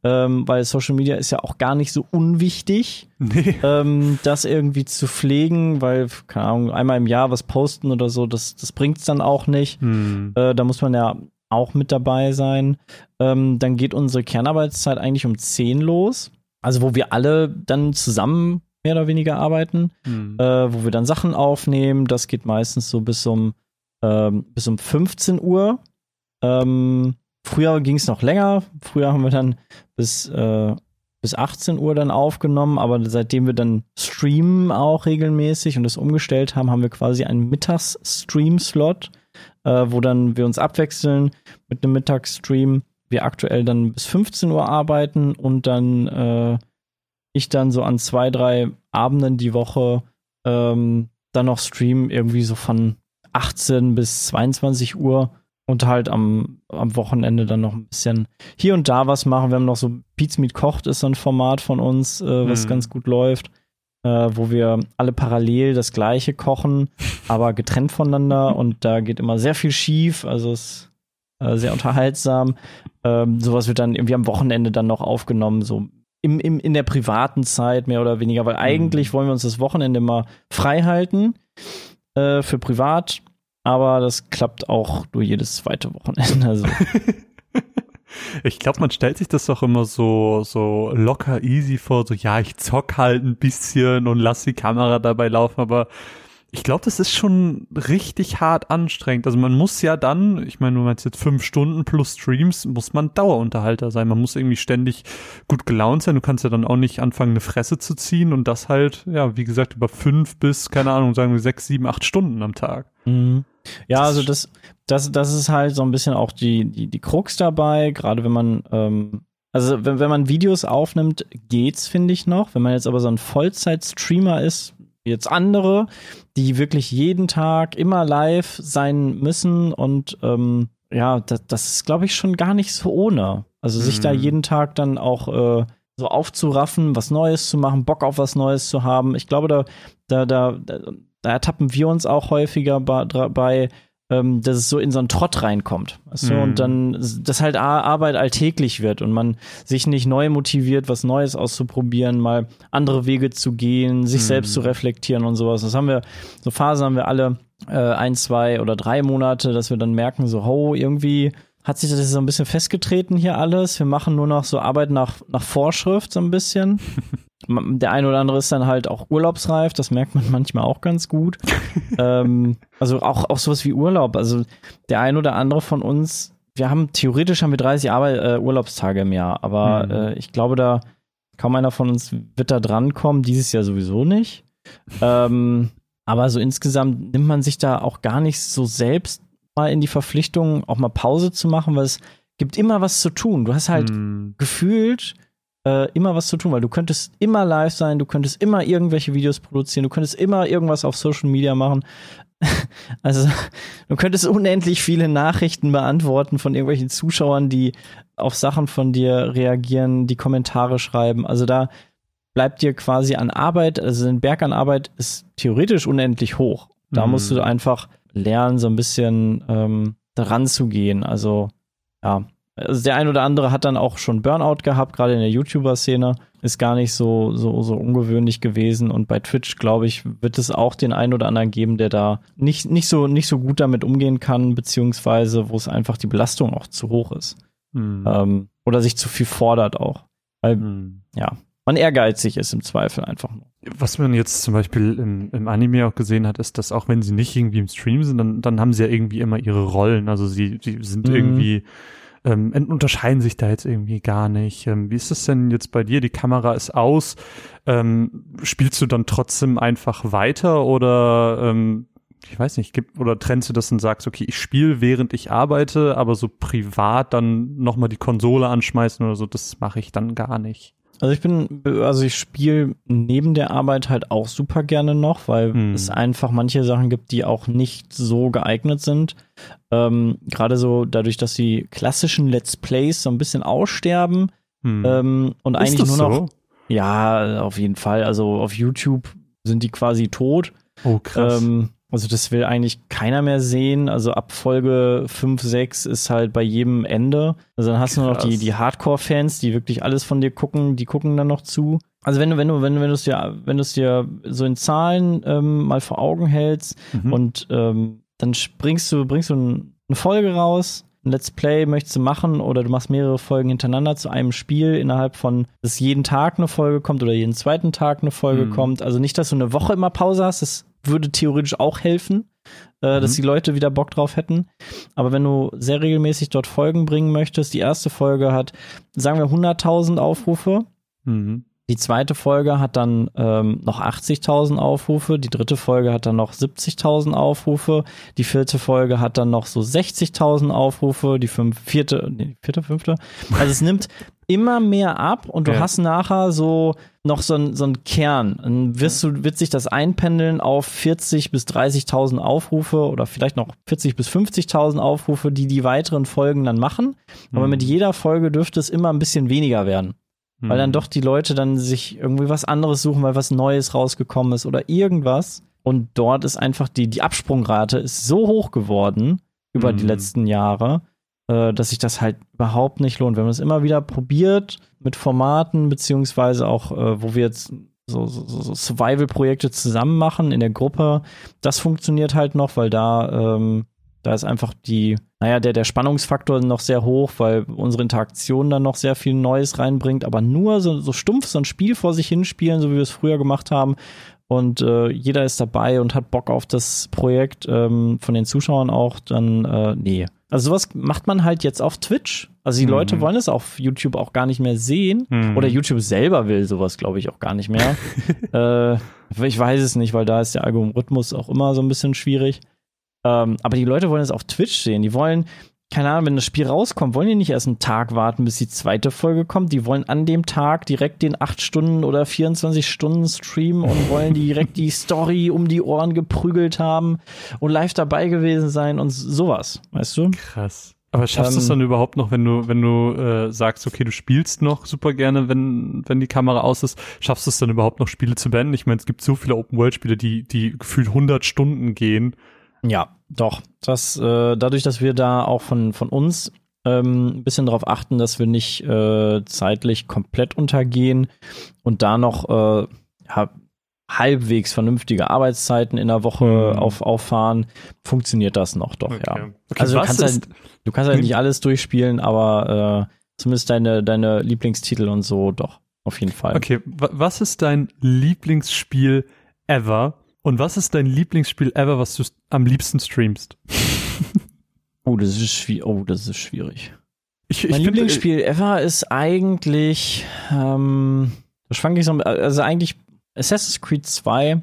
ähm, weil Social Media ist ja auch gar nicht so unwichtig, nee. ähm, das irgendwie zu pflegen, weil, keine Ahnung, einmal im Jahr was posten oder so, das, das bringt's dann auch nicht. Mhm. Äh, da muss man ja auch mit dabei sein. Ähm, dann geht unsere Kernarbeitszeit eigentlich um 10 los. Also wo wir alle dann zusammen mehr oder weniger arbeiten, mhm. äh, wo wir dann Sachen aufnehmen. Das geht meistens so bis um, ähm, bis um 15 Uhr. Ähm, früher ging es noch länger. Früher haben wir dann bis, äh, bis 18 Uhr dann aufgenommen, aber seitdem wir dann streamen auch regelmäßig und das umgestellt haben, haben wir quasi einen Mittags-Stream-Slot, äh, wo dann wir uns abwechseln mit einem Mittagsstream wir aktuell dann bis 15 Uhr arbeiten und dann äh, ich dann so an zwei, drei Abenden die Woche ähm, dann noch streamen, irgendwie so von 18 bis 22 Uhr und halt am, am Wochenende dann noch ein bisschen hier und da was machen. Wir haben noch so Pizza Meet Kocht ist so ein Format von uns, äh, was mhm. ganz gut läuft, äh, wo wir alle parallel das gleiche kochen, aber getrennt voneinander und da geht immer sehr viel schief. Also es äh, sehr unterhaltsam. Ähm, sowas wird dann irgendwie am Wochenende dann noch aufgenommen, so im, im, in der privaten Zeit mehr oder weniger, weil eigentlich mhm. wollen wir uns das Wochenende mal frei halten äh, für privat, aber das klappt auch nur jedes zweite Wochenende. Also. Ich glaube, man stellt sich das doch immer so, so locker easy vor, so ja, ich zock halt ein bisschen und lass die Kamera dabei laufen, aber ich glaube, das ist schon richtig hart anstrengend. Also man muss ja dann, ich meine, du meinst jetzt fünf Stunden plus Streams, muss man Dauerunterhalter sein. Man muss irgendwie ständig gut gelaunt sein. Du kannst ja dann auch nicht anfangen, eine Fresse zu ziehen und das halt, ja, wie gesagt, über fünf bis, keine Ahnung, sagen wir sechs, sieben, acht Stunden am Tag. Mhm. Ja, das also das, das, das ist halt so ein bisschen auch die, die, die Krux dabei, gerade wenn man, ähm, also wenn, wenn man Videos aufnimmt, geht's, finde ich noch. Wenn man jetzt aber so ein Vollzeit-Streamer ist, jetzt andere, die wirklich jeden Tag immer live sein müssen und ähm, ja, das, das ist, glaube ich, schon gar nicht so ohne. Also sich mhm. da jeden Tag dann auch äh, so aufzuraffen, was Neues zu machen, Bock auf was Neues zu haben. Ich glaube, da, da, da, da ertappen wir uns auch häufiger bei, ähm, dass es so in so einen Trott reinkommt. Weißt? Mhm. Und dann, dass halt Arbeit alltäglich wird und man sich nicht neu motiviert, was Neues auszuprobieren, mal andere Wege zu gehen, sich mhm. selbst zu reflektieren und sowas. Das haben wir, so Phasen haben wir alle äh, ein, zwei oder drei Monate, dass wir dann merken, so, ho, irgendwie hat sich das so ein bisschen festgetreten hier alles. Wir machen nur noch so Arbeit nach, nach Vorschrift so ein bisschen. Der eine oder andere ist dann halt auch urlaubsreif, das merkt man manchmal auch ganz gut. ähm, also auch, auch sowas wie Urlaub. Also der ein oder andere von uns, wir haben theoretisch haben wir 30 Arbeit, äh, Urlaubstage im Jahr, aber mhm. äh, ich glaube, da kaum einer von uns wird da drankommen, dieses Jahr sowieso nicht. Ähm, aber so insgesamt nimmt man sich da auch gar nicht so selbst mal in die Verpflichtung, auch mal Pause zu machen, weil es gibt immer was zu tun. Du hast halt mhm. gefühlt äh, immer was zu tun, weil du könntest immer live sein, du könntest immer irgendwelche Videos produzieren, du könntest immer irgendwas auf Social Media machen. also du könntest unendlich viele Nachrichten beantworten von irgendwelchen Zuschauern, die auf Sachen von dir reagieren, die Kommentare schreiben. Also da bleibt dir quasi an Arbeit, also ein Berg an Arbeit ist theoretisch unendlich hoch. Da mhm. musst du einfach lernen, so ein bisschen ähm, daran zu gehen. Also ja, also der ein oder andere hat dann auch schon Burnout gehabt, gerade in der YouTuber-Szene. Ist gar nicht so, so, so ungewöhnlich gewesen. Und bei Twitch, glaube ich, wird es auch den einen oder anderen geben, der da nicht, nicht, so, nicht so gut damit umgehen kann, beziehungsweise wo es einfach die Belastung auch zu hoch ist. Hm. Ähm, oder sich zu viel fordert auch. Weil, hm. ja, man ehrgeizig ist im Zweifel einfach nur. Was man jetzt zum Beispiel im, im Anime auch gesehen hat, ist, dass auch wenn sie nicht irgendwie im Stream sind, dann, dann haben sie ja irgendwie immer ihre Rollen. Also sie, sie sind mhm. irgendwie ähm, unterscheiden sich da jetzt irgendwie gar nicht. Ähm, wie ist es denn jetzt bei dir? Die Kamera ist aus. Ähm, spielst du dann trotzdem einfach weiter oder ähm, ich weiß nicht, gibt, oder trennst du das und sagst, okay, ich spiele während ich arbeite, aber so privat dann nochmal die Konsole anschmeißen oder so, das mache ich dann gar nicht. Also ich bin, also ich spiele neben der Arbeit halt auch super gerne noch, weil hm. es einfach manche Sachen gibt, die auch nicht so geeignet sind. Ähm, Gerade so dadurch, dass die klassischen Let's Plays so ein bisschen aussterben hm. ähm, und Ist eigentlich nur noch. So? Ja, auf jeden Fall. Also auf YouTube sind die quasi tot. Oh, krass. Ähm, also das will eigentlich keiner mehr sehen. Also ab Folge 5, 6 ist halt bei jedem Ende. Also dann hast Krass. du nur noch die, die Hardcore-Fans, die wirklich alles von dir gucken, die gucken dann noch zu. Also wenn du, wenn du, wenn du, wenn du es dir, wenn du es dir so in Zahlen ähm, mal vor Augen hältst mhm. und ähm, dann bringst du, bringst du ein, eine Folge raus, ein Let's Play möchtest du machen oder du machst mehrere Folgen hintereinander zu einem Spiel innerhalb von, dass jeden Tag eine Folge kommt oder jeden zweiten Tag eine Folge mhm. kommt. Also nicht, dass du eine Woche immer Pause hast, das würde theoretisch auch helfen, äh, mhm. dass die Leute wieder Bock drauf hätten. Aber wenn du sehr regelmäßig dort Folgen bringen möchtest, die erste Folge hat, sagen wir, 100.000 Aufrufe. Mhm. Die zweite Folge hat dann ähm, noch 80.000 Aufrufe, die dritte Folge hat dann noch 70.000 Aufrufe, die vierte Folge hat dann noch so 60.000 Aufrufe, die fünf, vierte, nee, vierte, fünfte. Also es nimmt immer mehr ab und du ja. hast nachher so noch so ein, so Kern. Dann wirst du, wird sich das einpendeln auf 40 bis 30.000 Aufrufe oder vielleicht noch 40 bis 50.000 Aufrufe, die die weiteren Folgen dann machen. Aber mhm. mit jeder Folge dürfte es immer ein bisschen weniger werden. Weil dann mhm. doch die Leute dann sich irgendwie was anderes suchen, weil was Neues rausgekommen ist oder irgendwas. Und dort ist einfach die, die Absprungrate ist so hoch geworden über mhm. die letzten Jahre, äh, dass sich das halt überhaupt nicht lohnt. Wenn man es immer wieder probiert mit Formaten, beziehungsweise auch, äh, wo wir jetzt so, so, so Survival-Projekte zusammen machen in der Gruppe, das funktioniert halt noch, weil da ähm, da ist einfach die, naja, der, der Spannungsfaktor noch sehr hoch, weil unsere Interaktion dann noch sehr viel Neues reinbringt, aber nur so, so stumpf so ein Spiel vor sich hinspielen, so wie wir es früher gemacht haben. Und äh, jeder ist dabei und hat Bock auf das Projekt ähm, von den Zuschauern auch, dann äh, nee. Also sowas macht man halt jetzt auf Twitch. Also die mhm. Leute wollen es auf YouTube auch gar nicht mehr sehen. Mhm. Oder YouTube selber will sowas, glaube ich, auch gar nicht mehr. äh, ich weiß es nicht, weil da ist der Algorithmus auch immer so ein bisschen schwierig. Ähm, aber die Leute wollen es auf Twitch sehen. Die wollen, keine Ahnung, wenn das Spiel rauskommt, wollen die nicht erst einen Tag warten, bis die zweite Folge kommt. Die wollen an dem Tag direkt den 8 Stunden oder 24 Stunden Stream und wollen direkt die Story um die Ohren geprügelt haben und live dabei gewesen sein und sowas, weißt du? Krass. Aber schaffst du ähm, es dann überhaupt noch, wenn du, wenn du äh, sagst, okay, du spielst noch super gerne, wenn, wenn die Kamera aus ist, schaffst du es dann überhaupt noch Spiele zu beenden? Ich meine, es gibt so viele Open-World-Spiele, die, die gefühlt 100 Stunden gehen ja, doch. Das, äh, dadurch, dass wir da auch von, von uns ähm, ein bisschen darauf achten, dass wir nicht äh, zeitlich komplett untergehen und da noch äh, ja, halbwegs vernünftige Arbeitszeiten in der Woche mhm. auf, auffahren, funktioniert das noch doch, okay. ja. Okay, also du kannst, halt, du kannst halt nicht alles durchspielen, aber äh, zumindest deine, deine Lieblingstitel und so doch, auf jeden Fall. Okay, was ist dein Lieblingsspiel ever? Und was ist dein Lieblingsspiel ever, was du am liebsten streamst? oh, das ist schwierig. Oh, das ist schwierig. Ich, ich mein Lieblingsspiel find, ever ist eigentlich, ähm, da schwank ich so, also eigentlich Assassin's Creed 2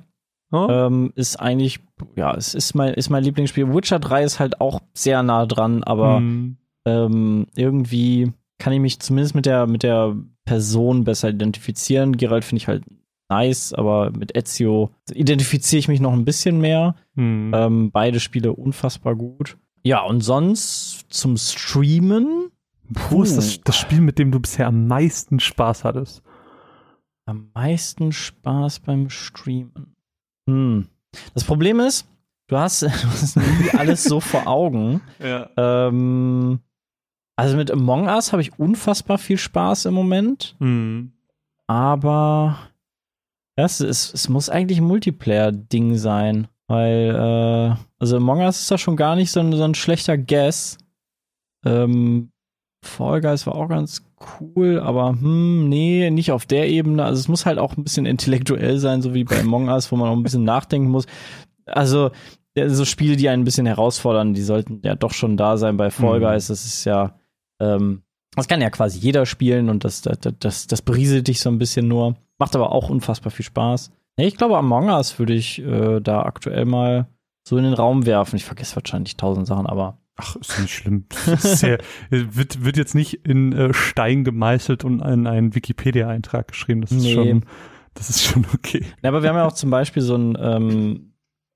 oh. ähm, ist eigentlich, ja, es ist mein, ist mein Lieblingsspiel. Witcher 3 ist halt auch sehr nah dran, aber mm. ähm, irgendwie kann ich mich zumindest mit der, mit der Person besser identifizieren. Geralt finde ich halt nice, aber mit Ezio identifiziere ich mich noch ein bisschen mehr. Mm. Ähm, beide Spiele unfassbar gut. Ja, und sonst zum Streamen Puh, ist das, das Spiel, mit dem du bisher am meisten Spaß hattest? Am meisten Spaß beim Streamen. Hm. Das Problem ist, du hast, du hast nie alles so vor Augen. Ja. Ähm, also mit Among Us habe ich unfassbar viel Spaß im Moment. Mhm. Aber es, es, es muss eigentlich ein Multiplayer-Ding sein. Weil, äh, also Among Us ist da schon gar nicht so ein, so ein schlechter Guess. Ähm, Fall Guys war auch ganz cool, aber hm, nee, nicht auf der Ebene. Also es muss halt auch ein bisschen intellektuell sein, so wie bei Among Us, wo man auch ein bisschen nachdenken muss. Also so Spiele, die einen ein bisschen herausfordern, die sollten ja doch schon da sein bei Fall mhm. Guys. Das ist ja, ähm, das kann ja quasi jeder spielen und das, das, das, das berieselt dich so ein bisschen nur. Macht aber auch unfassbar viel Spaß. Ich glaube, Among Us würde ich äh, da aktuell mal so in den Raum werfen. Ich vergesse wahrscheinlich tausend Sachen, aber Ach, ist nicht schlimm. Ist ja, wird, wird jetzt nicht in äh, Stein gemeißelt und in einen Wikipedia-Eintrag geschrieben. Das ist nee. schon, das ist schon okay. Ja, aber wir haben ja auch zum Beispiel so ein ähm,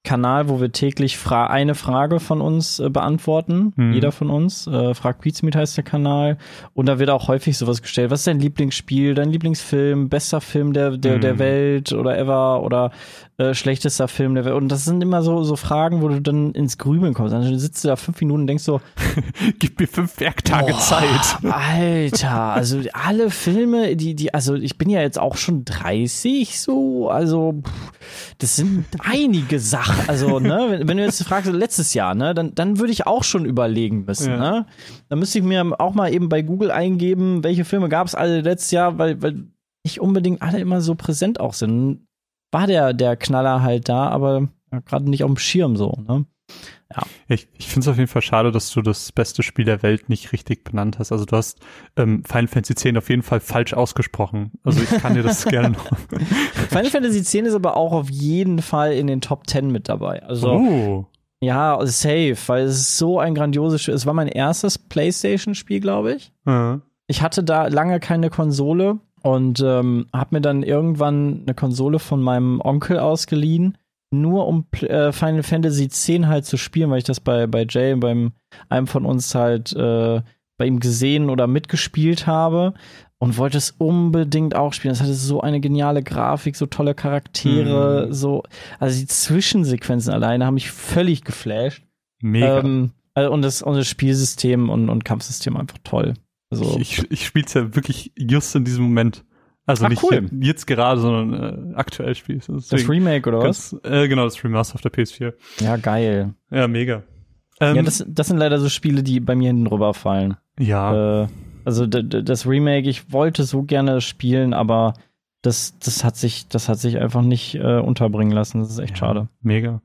Kanal, wo wir täglich fra eine Frage von uns äh, beantworten. Mhm. Jeder von uns. Äh, Frag Pizmeet heißt der Kanal. Und da wird auch häufig sowas gestellt. Was ist dein Lieblingsspiel, dein Lieblingsfilm, bester Film der, der, mhm. der Welt oder ever oder äh, schlechtester Film der Welt? Und das sind immer so, so Fragen, wo du dann ins Grübeln kommst. Dann sitzt du da fünf Minuten und denkst so, gib mir fünf Werktage boah, Zeit. Alter, also alle Filme, die, die, also ich bin ja jetzt auch schon 30 so, also pff, das sind einige Sachen. Also, ne, wenn, du jetzt fragst, letztes Jahr, ne, dann, dann würde ich auch schon überlegen müssen, ja. ne? Dann müsste ich mir auch mal eben bei Google eingeben, welche Filme gab es alle letztes Jahr, weil, weil nicht unbedingt alle immer so präsent auch sind. War der, der Knaller halt da, aber gerade nicht auf dem Schirm so, ne? Ja. Ich, ich finde es auf jeden Fall schade, dass du das beste Spiel der Welt nicht richtig benannt hast. Also du hast ähm, Final Fantasy X auf jeden Fall falsch ausgesprochen. Also ich kann dir das gerne noch. Final Fantasy X ist aber auch auf jeden Fall in den Top 10 mit dabei. Also oh. ja, safe, weil es ist so ein grandioses Spiel. Es war mein erstes PlayStation-Spiel, glaube ich. Mhm. Ich hatte da lange keine Konsole und ähm, habe mir dann irgendwann eine Konsole von meinem Onkel ausgeliehen nur um äh, Final Fantasy X halt zu spielen, weil ich das bei, bei Jay, beim einem von uns halt äh, bei ihm gesehen oder mitgespielt habe und wollte es unbedingt auch spielen. Es hatte so eine geniale Grafik, so tolle Charaktere, mhm. so, also die Zwischensequenzen alleine haben mich völlig geflasht. Mega. Ähm, also und, das, und das Spielsystem und, und Kampfsystem einfach toll. Also, ich, ich, ich spiele es ja wirklich just in diesem Moment. Also Ach, nicht cool. jetzt gerade, sondern äh, aktuell spielst du. Das Remake oder was? Äh, genau, das Remaster auf der PS4. Ja, geil. Ja, mega. Ähm, ja, das, das sind leider so Spiele, die bei mir hinten drüber fallen. Ja. Äh, also das Remake, ich wollte so gerne spielen, aber das, das hat sich, das hat sich einfach nicht äh, unterbringen lassen. Das ist echt ja, schade. Mega.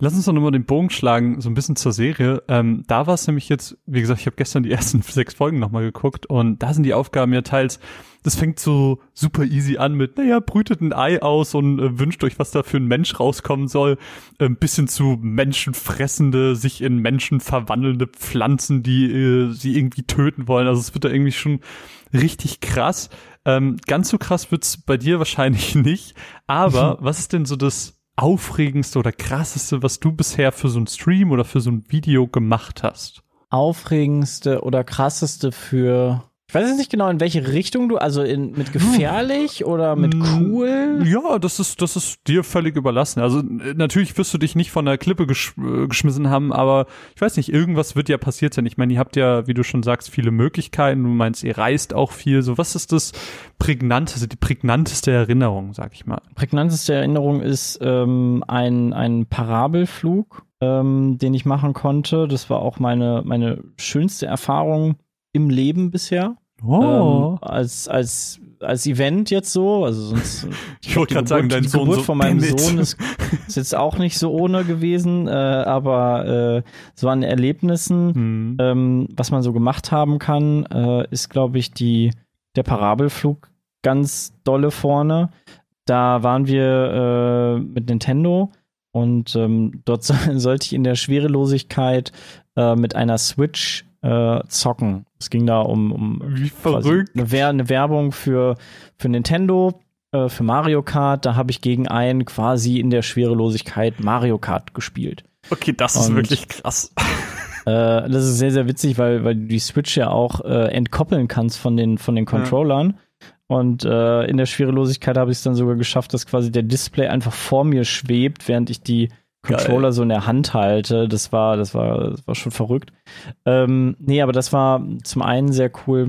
Lass uns doch nochmal den Bogen schlagen, so ein bisschen zur Serie. Ähm, da war es nämlich jetzt, wie gesagt, ich habe gestern die ersten sechs Folgen nochmal geguckt und da sind die Aufgaben ja teils, das fängt so super easy an mit, naja, brütet ein Ei aus und äh, wünscht euch, was da für ein Mensch rauskommen soll. Ein ähm, bisschen zu menschenfressende, sich in Menschen verwandelnde Pflanzen, die äh, sie irgendwie töten wollen. Also es wird da irgendwie schon richtig krass. Ähm, ganz so krass wird's bei dir wahrscheinlich nicht. Aber was ist denn so das aufregendste oder krasseste, was du bisher für so ein Stream oder für so ein Video gemacht hast? Aufregendste oder krasseste für Ich weiß jetzt nicht genau, in welche Richtung du, also in, mit gefährlich oder mit mm, cool? Ja, das ist, das ist dir völlig überlassen. Also natürlich wirst du dich nicht von der Klippe gesch äh, geschmissen haben, aber ich weiß nicht, irgendwas wird ja passiert sein. Ich meine, ihr habt ja, wie du schon sagst, viele Möglichkeiten. Du meinst, ihr reist auch viel. So, was ist das prägnanteste, die prägnanteste Erinnerung, sag ich mal? Prägnanteste Erinnerung ist ähm, ein, ein Parabelflug, ähm, den ich machen konnte. Das war auch meine, meine schönste Erfahrung im Leben bisher. Oh. Ähm, als, als, als Event jetzt so. Also sonst. ich wollte gerade sagen, dein die Sohn Geburt so von meinem Sohn ist, ist, jetzt auch nicht so ohne gewesen, äh, aber äh, so an Erlebnissen, mhm. ähm, was man so gemacht haben kann, äh, ist, glaube ich, die, der Parabelflug ganz dolle vorne. Da waren wir äh, mit Nintendo und ähm, dort so, sollte ich in der Schwerelosigkeit äh, mit einer Switch äh, zocken. Es ging da um, um Wie verrückt. Eine, eine, Werbung für, für Nintendo, äh, für Mario Kart. Da habe ich gegen einen quasi in der Schwerelosigkeit Mario Kart gespielt. Okay, das ist Und, wirklich krass. Äh, das ist sehr, sehr witzig, weil, weil du die Switch ja auch äh, entkoppeln kannst von den, von den Controllern. Ja. Und äh, in der Schwerelosigkeit habe ich es dann sogar geschafft, dass quasi der Display einfach vor mir schwebt, während ich die Controller so in der Hand halte. Das war, das war, das war schon verrückt. Ähm, nee, aber das war zum einen sehr cool,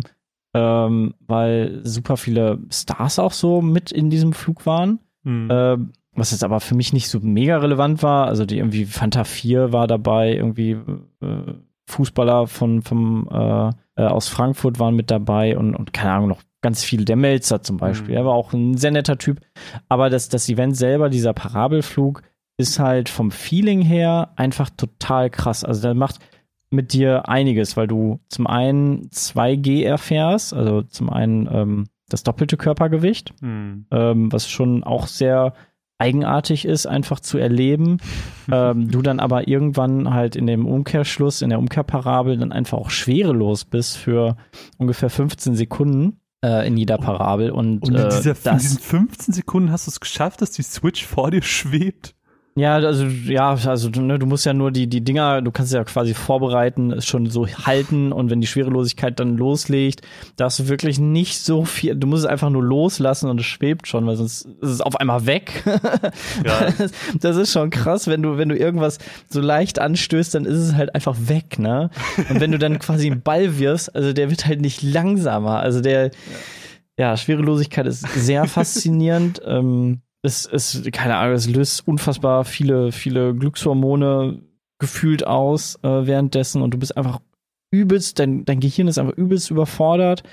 ähm, weil super viele Stars auch so mit in diesem Flug waren. Mhm. Äh, was jetzt aber für mich nicht so mega relevant war. Also die irgendwie Fanta 4 war dabei, irgendwie äh, Fußballer von, vom, äh, äh, aus Frankfurt waren mit dabei und, und keine Ahnung, noch ganz viele. Der Melzer zum Beispiel. Mhm. Er war auch ein sehr netter Typ. Aber das, das Event selber, dieser Parabelflug, ist halt vom Feeling her einfach total krass. Also der macht mit dir einiges, weil du zum einen 2G erfährst, also zum einen ähm, das doppelte Körpergewicht, mhm. ähm, was schon auch sehr eigenartig ist, einfach zu erleben. ähm, du dann aber irgendwann halt in dem Umkehrschluss, in der Umkehrparabel dann einfach auch schwerelos bist für ungefähr 15 Sekunden äh, in jeder Parabel. Und, und in, dieser, äh, in diesen 15 Sekunden hast du es geschafft, dass die Switch vor dir schwebt? Ja, also ja, also ne, du musst ja nur die die Dinger, du kannst ja quasi vorbereiten, es schon so halten und wenn die Schwerelosigkeit dann loslegt, darfst du wirklich nicht so viel, du musst es einfach nur loslassen und es schwebt schon, weil sonst ist es auf einmal weg. Ja. Das ist schon krass, wenn du wenn du irgendwas so leicht anstößt, dann ist es halt einfach weg, ne? Und wenn du dann quasi einen Ball wirfst, also der wird halt nicht langsamer, also der ja, ja Schwerelosigkeit ist sehr faszinierend. ähm, es, es, keine Ahnung, es löst unfassbar viele, viele Glückshormone gefühlt aus äh, währenddessen und du bist einfach übelst, dein, dein Gehirn ist einfach übelst überfordert,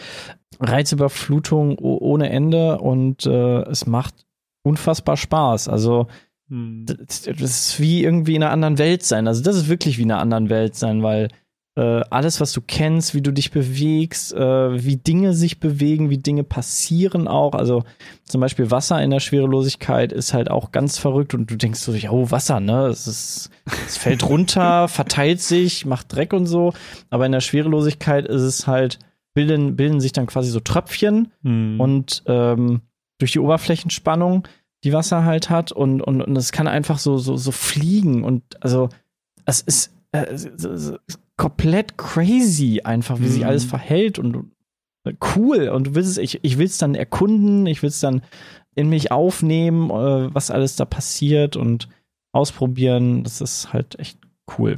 Reizüberflutung ohne Ende und äh, es macht unfassbar Spaß. Also hm. das, das ist wie irgendwie in einer anderen Welt sein. Also das ist wirklich wie in einer anderen Welt sein, weil äh, alles, was du kennst, wie du dich bewegst, äh, wie Dinge sich bewegen, wie Dinge passieren auch. Also zum Beispiel Wasser in der Schwerelosigkeit ist halt auch ganz verrückt und du denkst so, ja, oh, Wasser, ne? Es, ist, es fällt runter, verteilt sich, macht Dreck und so. Aber in der Schwerelosigkeit ist es halt, bilden, bilden sich dann quasi so Tröpfchen hm. und ähm, durch die Oberflächenspannung, die Wasser halt hat und, und, und es kann einfach so, so, so fliegen und also es ist äh, komplett crazy einfach, wie mhm. sich alles verhält und cool. Und du willst es, ich, ich will es dann erkunden, ich will es dann in mich aufnehmen, äh, was alles da passiert und ausprobieren. Das ist halt echt cool.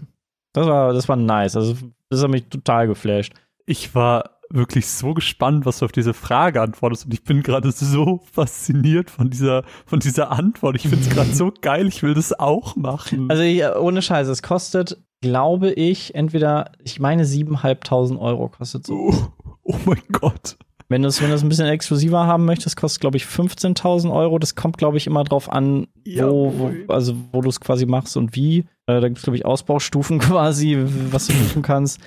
Das war, das war nice. Also, das hat mich total geflasht. Ich war wirklich so gespannt, was du auf diese Frage antwortest. Und ich bin gerade so fasziniert von dieser, von dieser Antwort. Ich finde es gerade so geil. Ich will das auch machen. Also ich, ohne Scheiße, es kostet glaube ich, entweder, ich meine, 7.500 Euro kostet so. Oh, oh mein Gott. Wenn du es wenn ein bisschen exklusiver haben möchtest, kostet glaube ich 15.000 Euro. Das kommt glaube ich immer drauf an, ja, wo, wo, also wo du es quasi machst und wie. Äh, da gibt es glaube ich Ausbaustufen quasi, was du tun kannst.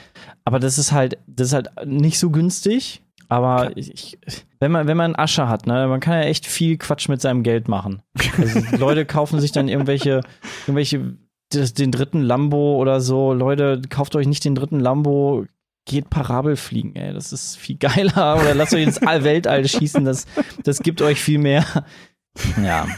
Aber das ist halt, das ist halt nicht so günstig. Aber ich, wenn man, wenn man Asche hat, ne, man kann ja echt viel Quatsch mit seinem Geld machen. Also Leute kaufen sich dann irgendwelche, irgendwelche das, den dritten Lambo oder so. Leute, kauft euch nicht den dritten Lambo, geht Parabel fliegen, ey. Das ist viel geiler. Oder lasst euch ins Weltall schießen, das, das gibt euch viel mehr. Ja.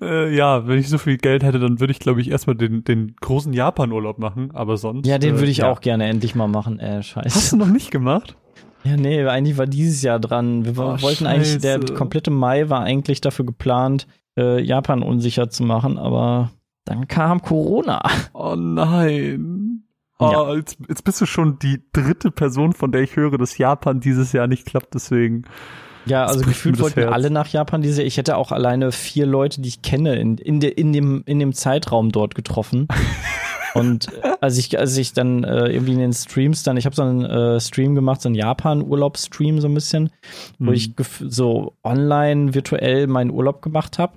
Äh, ja, wenn ich so viel Geld hätte, dann würde ich, glaube ich, erstmal den, den großen Japan-Urlaub machen, aber sonst. Ja, den würde ich äh, auch gerne endlich mal machen. Äh, scheiße. Hast du noch nicht gemacht? Ja, nee, eigentlich war dieses Jahr dran. Wir Oh, wollten eigentlich, der scheiße. komplette Mai war eigentlich dafür geplant, äh, Japan unsicher zu machen, aber dann kam Corona. Oh nein. Oh, Ja. jetzt, jetzt bist du schon die dritte Person, von der ich höre, dass Japan dieses Jahr nicht klappt, deswegen. Ja, also gefühlt wollten Herz. alle nach Japan diese. Ich hätte auch alleine vier Leute, die ich kenne, in, in, de, in, dem, in dem Zeitraum dort getroffen. Und äh, als ich, als ich dann äh, irgendwie in den Streams dann, ich habe so einen äh, Stream gemacht, so einen Japan-Urlaub-Stream so ein bisschen, wo Hm. ich so online virtuell meinen Urlaub gemacht habe.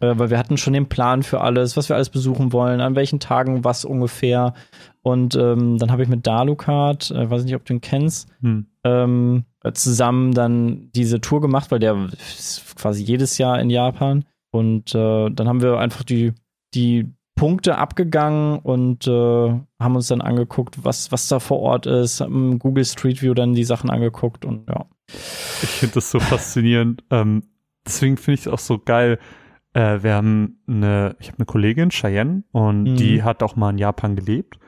Äh, weil wir hatten schon den Plan für alles, was wir alles besuchen wollen, an welchen Tagen was ungefähr. Und ähm, dann habe ich mit Dalukart, äh, weiß nicht, ob du ihn kennst, Hm. ähm, zusammen dann diese Tour gemacht, weil der ist quasi jedes Jahr in Japan. Und äh, dann haben wir einfach die, die Punkte abgegangen und äh, haben uns dann angeguckt, was, was da vor Ort ist, haben Google Street View dann die Sachen angeguckt und ja. Ich finde das so faszinierend. Ähm, deswegen finde ich es auch so geil. Äh, wir haben eine, ich habe eine Kollegin, Cheyenne, und Mhm. die hat auch mal in Japan gelebt.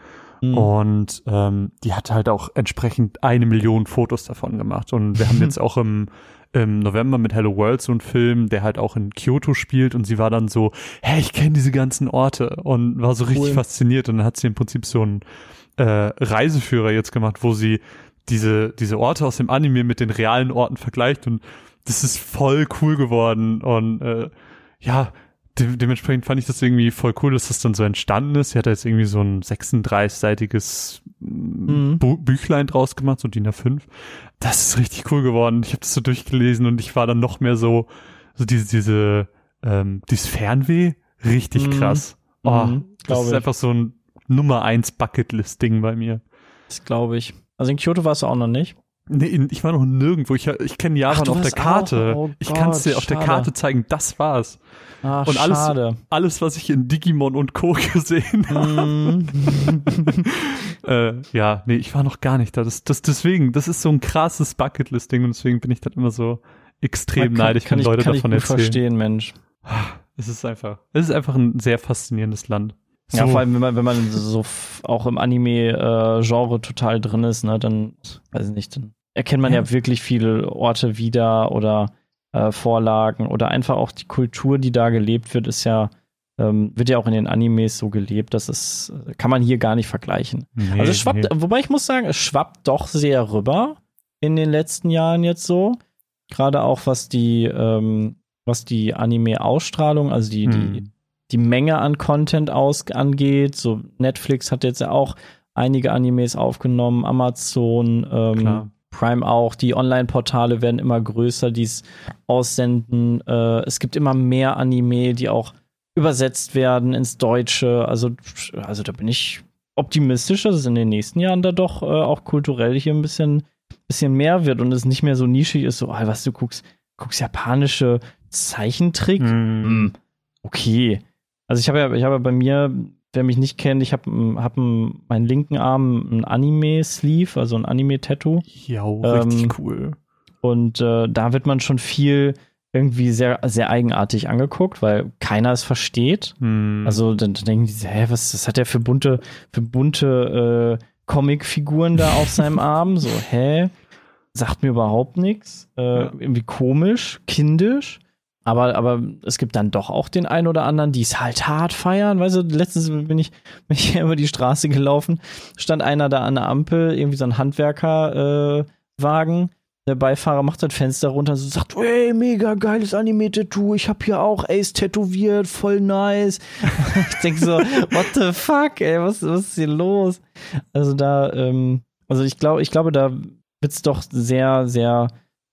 Mhm. Und ähm, die hat halt auch entsprechend eine Million Fotos davon gemacht. Und wir haben jetzt auch im, im November mit Hello World so einen Film, der halt auch in Kyoto spielt. Und sie war dann so, hey, ich kenne diese ganzen Orte. Und war so richtig Cool. fasziniert. Und dann hat sie im Prinzip so einen äh, Reiseführer jetzt gemacht, wo sie diese, diese Orte aus dem Anime mit den realen Orten vergleicht. Und das ist voll cool geworden. Und äh, ja, de dementsprechend fand ich das irgendwie voll cool, dass das dann so entstanden ist. Sie hat da jetzt irgendwie so ein 36-seitiges Mhm. Büchlein draus gemacht, so DIN A5. Das ist richtig cool geworden. Ich habe das so durchgelesen und ich war dann noch mehr so, so diese, diese, ähm, dieses Fernweh, richtig Mhm. krass. Oh, Mhm, das ist ich. einfach so ein Nummer eins Bucketlist-Ding bei mir. Das glaube ich. Also in Kyoto warst du auch noch nicht. Nee, ich war noch nirgendwo. Ich, ich kenne Japan du auf der Karte. Oh ich kann es dir auf der schade. Karte zeigen. Das war's. Ach, Und alles- schade. Alles, was ich in Digimon und Co. gesehen habe. Mhm. Äh, ja, nee, ich war noch gar nicht da. Das, das, deswegen, das ist so ein krasses Bucketlist-Ding und deswegen bin ich dann immer so extrem kann, neidisch, kann wenn ich, Leute kann davon ich erzählen. verstehen, Mensch. Es ist einfach, es ist einfach ein sehr faszinierendes Land. Ja, So, vor allem, wenn man, wenn man so auch im Anime-Genre total drin ist, ne, dann, weiß ich nicht, dann erkennt man ja, Ja. wirklich viele Orte wieder oder äh, Vorlagen oder einfach auch die Kultur, die da gelebt wird, ist ja, ähm, wird ja auch in den Animes so gelebt, das ist, kann man hier gar nicht vergleichen. nee, also es schwappt, nee. wobei ich muss sagen, es schwappt doch sehr rüber in den letzten Jahren jetzt so. Gerade auch was die, ähm, was die Anime-Ausstrahlung, also die, die, Hm. die Menge an Content aus angeht. So Netflix hat jetzt ja auch einige Animes aufgenommen, Amazon, ähm. Prime auch. Die Online-Portale werden immer größer, die es aussenden. Äh, es gibt immer mehr Anime, die auch übersetzt werden ins Deutsche. Also, also da bin ich optimistisch, dass es in den nächsten Jahren da doch äh, auch kulturell hier ein bisschen, bisschen mehr wird und es nicht mehr so nischig ist, so, ah, was du guckst, guckst japanische Zeichentrick. Hm, okay. Also ich habe ja, ich habe ja bei mir, wer mich nicht kennt, ich habe hab meinen linken Arm ein Anime-Sleeve, also ein Anime-Tattoo. Ja, richtig Ähm, cool. Und äh, da wird man schon viel irgendwie sehr, sehr eigenartig angeguckt, weil keiner es versteht. Hm. Also dann, dann denken die, so, hä, was, was hat der für bunte, für bunte äh, Comic-Figuren da auf seinem Arm? So, hä? Sagt mir überhaupt nichts. Äh, Ja. Irgendwie komisch, kindisch. Aber, aber es gibt dann doch auch den einen oder anderen, die es halt hart feiern. Weißt du, letztens bin ich, bin ich über die Straße gelaufen, stand einer da an der Ampel, irgendwie so ein Handwerkerwagen. Äh, der Beifahrer macht das Fenster runter und so sagt, ey, mega geiles Anime-Tattoo, ich hab hier auch Ace tätowiert, voll nice. ich denk so, what the fuck, ey, was, was ist hier los? Also da, ähm, also ich glaube, ich glaube, da wird's doch sehr, sehr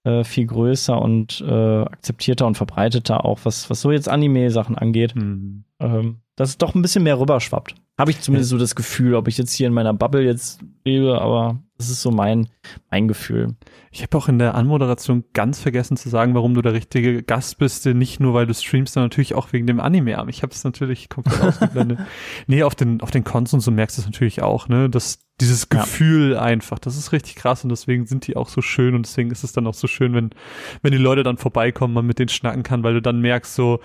äh, viel größer und äh, akzeptierter und verbreiteter auch, was, was so jetzt Anime-Sachen angeht. Hm. Ähm, dass es doch ein bisschen mehr rüberschwappt. Habe ich zumindest so das Gefühl, ob ich jetzt hier in meiner Bubble jetzt lebe, aber das ist so mein, mein Gefühl. Ich habe auch in der Anmoderation ganz vergessen zu sagen, warum du der richtige Gast bist, nicht nur, weil du streamst, sondern natürlich auch wegen dem Anime-Arm. Ich habe es natürlich komplett ausgeblendet. nee, auf den, auf den Cons und so merkst du es natürlich auch, ne? Das, dieses Ja. Gefühl einfach, das ist richtig krass und deswegen sind die auch so schön und deswegen ist es dann auch so schön, wenn, wenn die Leute dann vorbeikommen, man mit denen schnacken kann, weil du dann merkst so,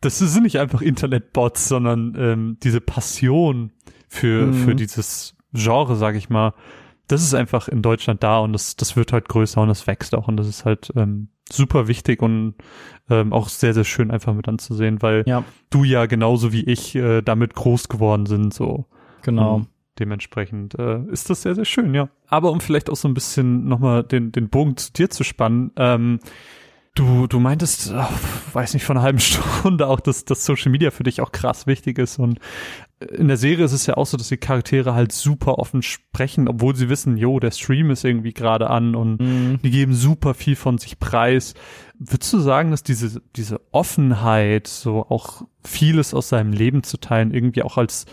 das sind nicht einfach Internetbots, sondern ähm, diese Passion für, mhm. für dieses Genre, sag ich mal, das ist einfach in Deutschland da und das, das wird halt größer und das wächst auch und das ist halt ähm, super wichtig und ähm, auch sehr, sehr schön einfach mit anzusehen, weil ja. du ja genauso wie ich äh, damit groß geworden sind, so. Genau. Und dementsprechend äh, ist das sehr, sehr schön, ja. Aber um vielleicht auch so ein bisschen nochmal den, den Bogen zu dir zu spannen, ähm, Du, du meintest, ach, weiß nicht, von einer halben Stunde auch, dass, dass Social Media für dich auch krass wichtig ist. Und in der Serie ist es ja auch so, dass die Charaktere halt super offen sprechen, obwohl sie wissen, jo, der Stream ist irgendwie gerade an und mhm. die geben super viel von sich preis. Würdest du sagen, dass diese, diese Offenheit, so auch vieles aus seinem Leben zu teilen, irgendwie auch als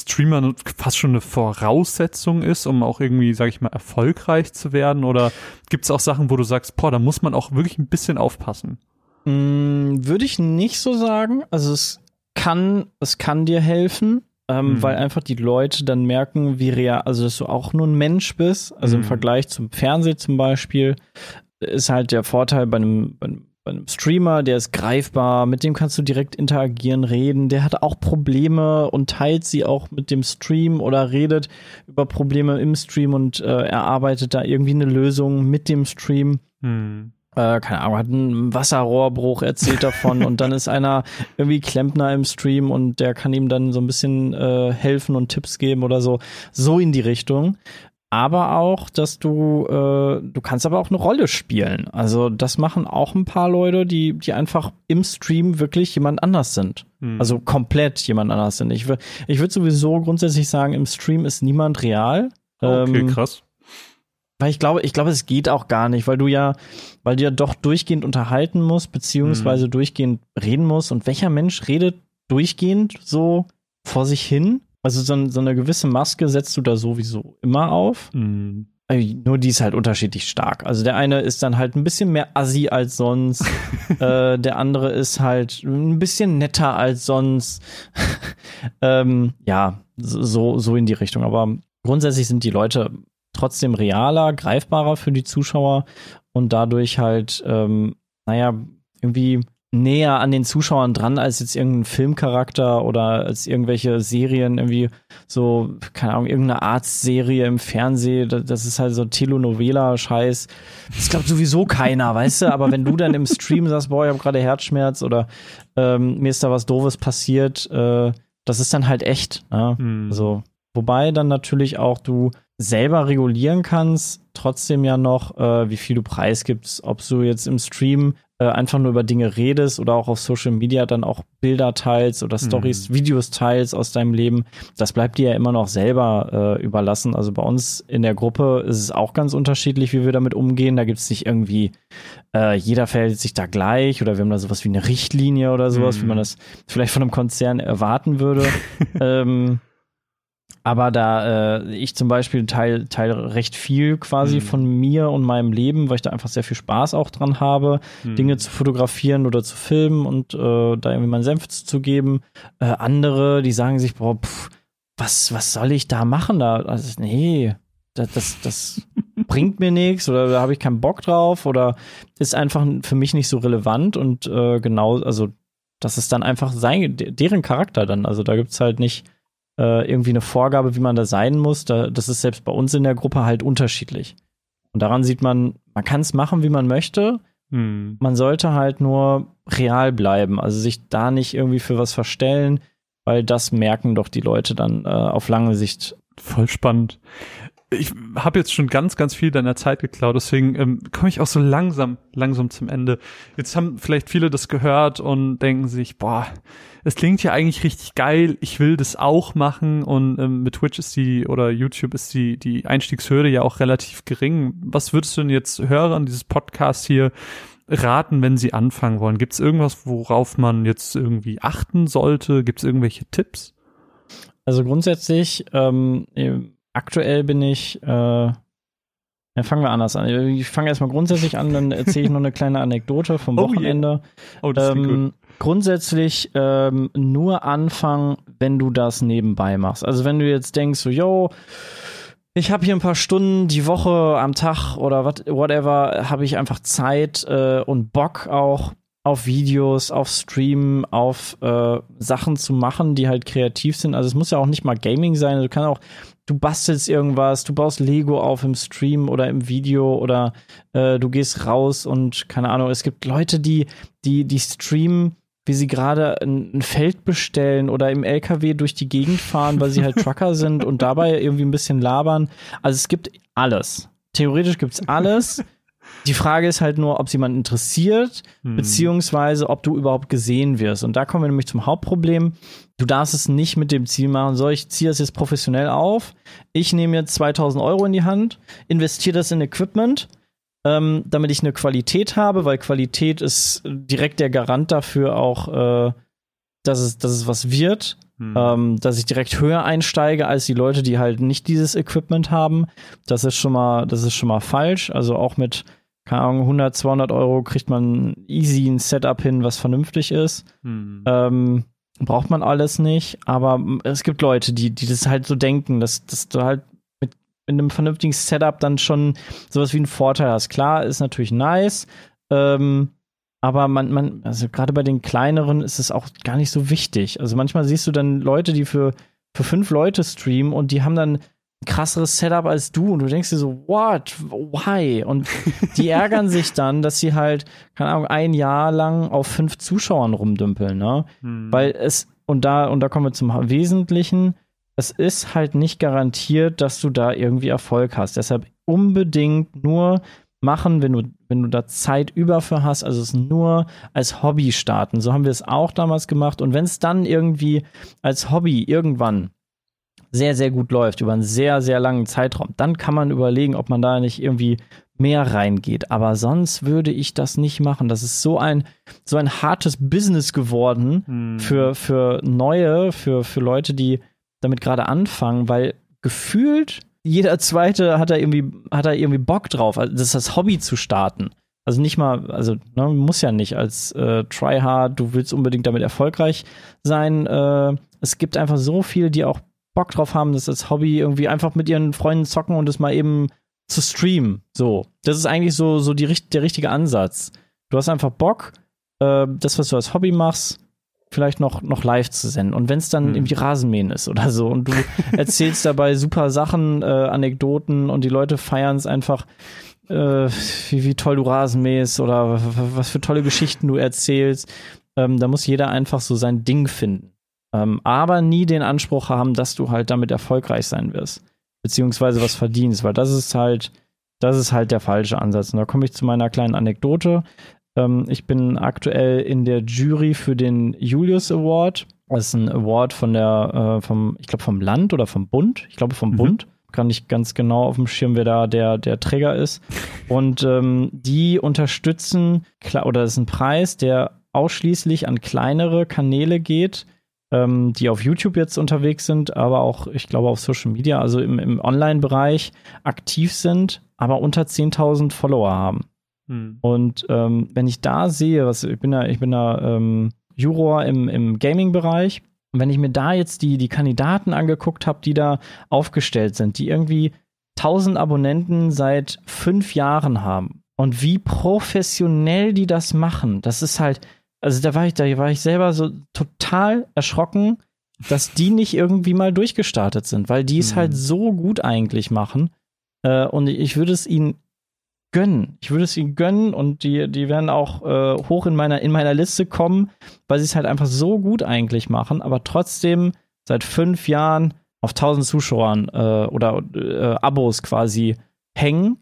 Streamer fast schon eine Voraussetzung ist, um auch irgendwie, sag ich mal, erfolgreich zu werden? Oder gibt es auch Sachen, wo du sagst, boah, da muss man auch wirklich ein bisschen aufpassen? Mm, Würde ich nicht so sagen. Also es kann, es kann dir helfen, ähm, mhm. weil einfach die Leute dann merken, wie real, also dass du auch nur ein Mensch bist. Also mhm. im Vergleich zum Fernsehen zum Beispiel ist halt der Vorteil bei einem, bei einem bei einem Streamer, der ist greifbar, mit dem kannst du direkt interagieren, reden. Der hat auch Probleme und teilt sie auch mit dem Stream oder redet über Probleme im Stream und äh, erarbeitet da irgendwie eine Lösung mit dem Stream. Hm. Äh, keine Ahnung, hat einen Wasserrohrbruch erzählt davon und dann ist einer irgendwie Klempner im Stream und der kann ihm dann so ein bisschen äh, helfen und Tipps geben oder so. So in die Richtung aber auch, dass du, äh, du kannst aber auch eine Rolle spielen. Also das machen auch ein paar Leute, die, die einfach im Stream wirklich jemand anders sind. Hm. Also komplett jemand anders sind. Ich, ich würde sowieso grundsätzlich sagen, im Stream ist niemand real. Okay, ähm, krass. Weil ich glaube, ich glaube, es geht auch gar nicht, weil du ja, weil du ja doch durchgehend unterhalten musst, beziehungsweise hm. durchgehend reden musst. Und welcher Mensch redet durchgehend so vor sich hin? Also so, so, eine gewisse Maske setzt du da sowieso immer auf. Mhm. Nur die ist halt unterschiedlich stark. Also der eine ist dann halt ein bisschen mehr assi als sonst. äh, der andere ist halt ein bisschen netter als sonst. ähm, ja, so, so in die Richtung. Aber grundsätzlich sind die Leute trotzdem realer, greifbarer für die Zuschauer und dadurch halt, ähm, naja, irgendwie näher an den Zuschauern dran als jetzt irgendein Filmcharakter oder als irgendwelche Serien, irgendwie so, keine Ahnung, irgendeine Arztserie im Fernsehen. Das ist halt so Telenovela-Scheiß. Das glaubt sowieso keiner, weißt du? Aber wenn du dann im Stream sagst, boah, ich habe gerade Herzschmerz oder ähm, mir ist da was Doofes passiert, äh, das ist dann halt echt. Ne? Mhm. So. Wobei dann natürlich auch du selber regulieren kannst, trotzdem ja noch, äh, wie viel du preisgibst, ob du jetzt im Stream äh, einfach nur über Dinge redest oder auch auf Social Media dann auch Bilder teilst oder Stories, mhm. Videos teilst aus deinem Leben, das bleibt dir ja immer noch selber äh, überlassen. Also bei uns in der Gruppe ist es auch ganz unterschiedlich, wie wir damit umgehen. Da gibt es nicht irgendwie, äh, jeder verhält sich da gleich oder wir haben da sowas wie eine Richtlinie oder sowas, mhm. wie man mhm. das vielleicht von einem Konzern erwarten würde. ähm, aber da äh, ich zum Beispiel teile teil recht viel quasi mhm. von mir und meinem Leben, weil ich da einfach sehr viel Spaß auch dran habe, mhm. Dinge zu fotografieren oder zu filmen und äh, da irgendwie meinen Senf zu geben. Äh, andere, die sagen sich, boah, pff, was, was soll ich da machen? Da, also, nee, das, das, das bringt mir nichts oder da habe ich keinen Bock drauf oder ist einfach für mich nicht so relevant und äh, genau, also das ist dann einfach sein, deren Charakter dann. Also da gibt's halt nicht äh, irgendwie eine Vorgabe, wie man da sein muss. Da, das ist selbst bei uns in der Gruppe halt unterschiedlich. Und daran sieht man, man kann es machen, wie man möchte. Hm. Man sollte halt nur real bleiben, also sich da nicht irgendwie für was verstellen, weil das merken doch die Leute dann äh, auf lange Sicht. Voll spannend ich habe jetzt schon ganz, ganz viel deiner Zeit geklaut, deswegen ähm, komme ich auch so langsam, langsam zum Ende. Jetzt haben vielleicht viele das gehört und denken sich, boah, es klingt ja eigentlich richtig geil, ich will das auch machen und ähm, mit Twitch ist die oder YouTube ist die, die Einstiegshürde ja auch relativ gering. Was würdest du denn jetzt Hörern dieses Podcasts hier raten, wenn sie anfangen wollen? Gibt es irgendwas, worauf man jetzt irgendwie achten sollte? Gibt es irgendwelche Tipps? Also grundsätzlich ähm, aktuell bin ich, äh, ja, fangen wir anders an. Ich fange erstmal grundsätzlich an, dann erzähle ich noch eine kleine Anekdote vom Wochenende. Oh, yeah. oh ähm, grundsätzlich ähm, nur anfangen, wenn du das nebenbei machst. Also wenn du jetzt denkst, so, yo, ich habe hier ein paar Stunden die Woche am Tag oder wat, whatever, habe ich einfach Zeit äh, und Bock auch auf Videos, auf Stream, auf äh, Sachen zu machen, die halt kreativ sind. Also es muss ja auch nicht mal Gaming sein. Du kannst auch, du bastelst irgendwas, du baust Lego auf im Stream oder im Video oder äh, du gehst raus und keine Ahnung. Es gibt Leute, die, die, die streamen wie sie gerade ein, ein, Feld bestellen oder im LKW durch die Gegend fahren, weil sie halt Trucker sind und dabei irgendwie ein bisschen labern. Also es gibt alles. Theoretisch gibt es alles. Die Frage ist halt nur, ob es jemand interessiert, hm. beziehungsweise ob du überhaupt gesehen wirst. Und da kommen wir nämlich zum Hauptproblem. Du darfst es nicht mit dem Ziel machen, so ich ziehe das jetzt professionell auf, ich nehme jetzt 2000 Euro in die Hand, investiere das in Equipment ähm, damit ich eine Qualität habe, weil Qualität ist direkt der Garant dafür auch, äh, dass, es, dass es was wird. Hm. Ähm, dass ich direkt höher einsteige als die Leute, die halt nicht dieses Equipment haben. Das ist schon mal, das ist schon mal falsch. Also auch mit, keine Ahnung, 100, 200 Euro kriegt man easy ein Setup hin, was vernünftig ist. Hm. Ähm, braucht man alles nicht, aber es gibt Leute, die, die das halt so denken, dass, dass du halt in einem vernünftigen Setup dann schon sowas wie einen Vorteil hast. Klar, ist natürlich nice, ähm, aber man, man, also gerade bei den kleineren ist es auch gar nicht so wichtig. Also manchmal siehst du dann Leute, die für, für fünf Leute streamen und die haben dann krasseres Setup als du und du denkst dir so, what? Why? Und die ärgern sich dann, dass sie halt, keine Ahnung, ein Jahr lang auf fünf Zuschauern rumdümpeln, ne? Hm. Weil es, und da, und da kommen wir zum Wesentlichen, es ist halt nicht garantiert, dass du da irgendwie Erfolg hast. Deshalb unbedingt nur machen, wenn du, wenn du da Zeit über für hast, also es nur als Hobby starten. So haben wir es auch damals gemacht. Und wenn es dann irgendwie als Hobby irgendwann sehr, sehr gut läuft, über einen sehr, sehr langen Zeitraum, dann kann man überlegen, ob man da nicht irgendwie mehr reingeht. Aber sonst würde ich das nicht machen. Das ist so ein, so ein hartes Business geworden hm. für, für Neue, für, für Leute, die damit gerade anfangen, weil gefühlt jeder zweite hat da irgendwie, hat da irgendwie Bock drauf, also das ist das Hobby zu starten. Also nicht mal, also ne, muss ja nicht als äh, Tryhard, du willst unbedingt damit erfolgreich sein. Äh, es gibt einfach so viele, die auch Bock drauf haben, das als Hobby irgendwie einfach mit ihren Freunden zocken und das mal eben zu streamen. So, das ist eigentlich so, so die, der richtige Ansatz. Du hast einfach Bock, äh, das, was du als Hobby machst, vielleicht noch, noch live zu senden. Und wenn es dann hm. irgendwie Rasenmähen ist oder so und du erzählst dabei super Sachen, äh, Anekdoten und die Leute feiern es einfach, äh, wie, wie toll du Rasenmähst oder was für tolle Geschichten du erzählst, ähm, da muss jeder einfach so sein Ding finden. Ähm, aber nie den Anspruch haben, dass du halt damit erfolgreich sein wirst. Beziehungsweise was verdienst, weil das ist halt, das ist halt der falsche Ansatz. Und da komme ich zu meiner kleinen Anekdote. Ähm, ich bin aktuell in der Jury für den Julius Award. Das ist ein Award von der, äh, vom, ich glaube, vom Land oder vom Bund. Ich glaube, vom mhm. Bund. Kann nicht ganz genau auf dem Schirm, wer da der, der Träger ist. Und ähm, die unterstützen, oder das ist ein Preis, der ausschließlich an kleinere Kanäle geht, ähm, die auf YouTube jetzt unterwegs sind, aber auch, ich glaube, auf Social Media, also im, im Online-Bereich aktiv sind, aber unter 10.000 Follower haben. Hm. Und ähm, wenn ich da sehe, was ich bin da, ich bin da ähm, Juror im, im Gaming-Bereich, und wenn ich mir da jetzt die, die Kandidaten angeguckt habe, die da aufgestellt sind, die irgendwie 1000 Abonnenten seit fünf Jahren haben und wie professionell die das machen, das ist halt, also da war ich, da war ich selber so total erschrocken, dass die nicht irgendwie mal durchgestartet sind, weil die es halt mhm. halt so gut eigentlich machen. Äh, und ich würde es ihnen gönnen. Ich würde es ihnen gönnen und die, die werden auch äh, hoch in meiner, in meiner Liste kommen, weil sie es halt einfach so gut eigentlich machen, aber trotzdem seit fünf Jahren auf 1000 Zuschauern äh, oder äh, Abos quasi hängen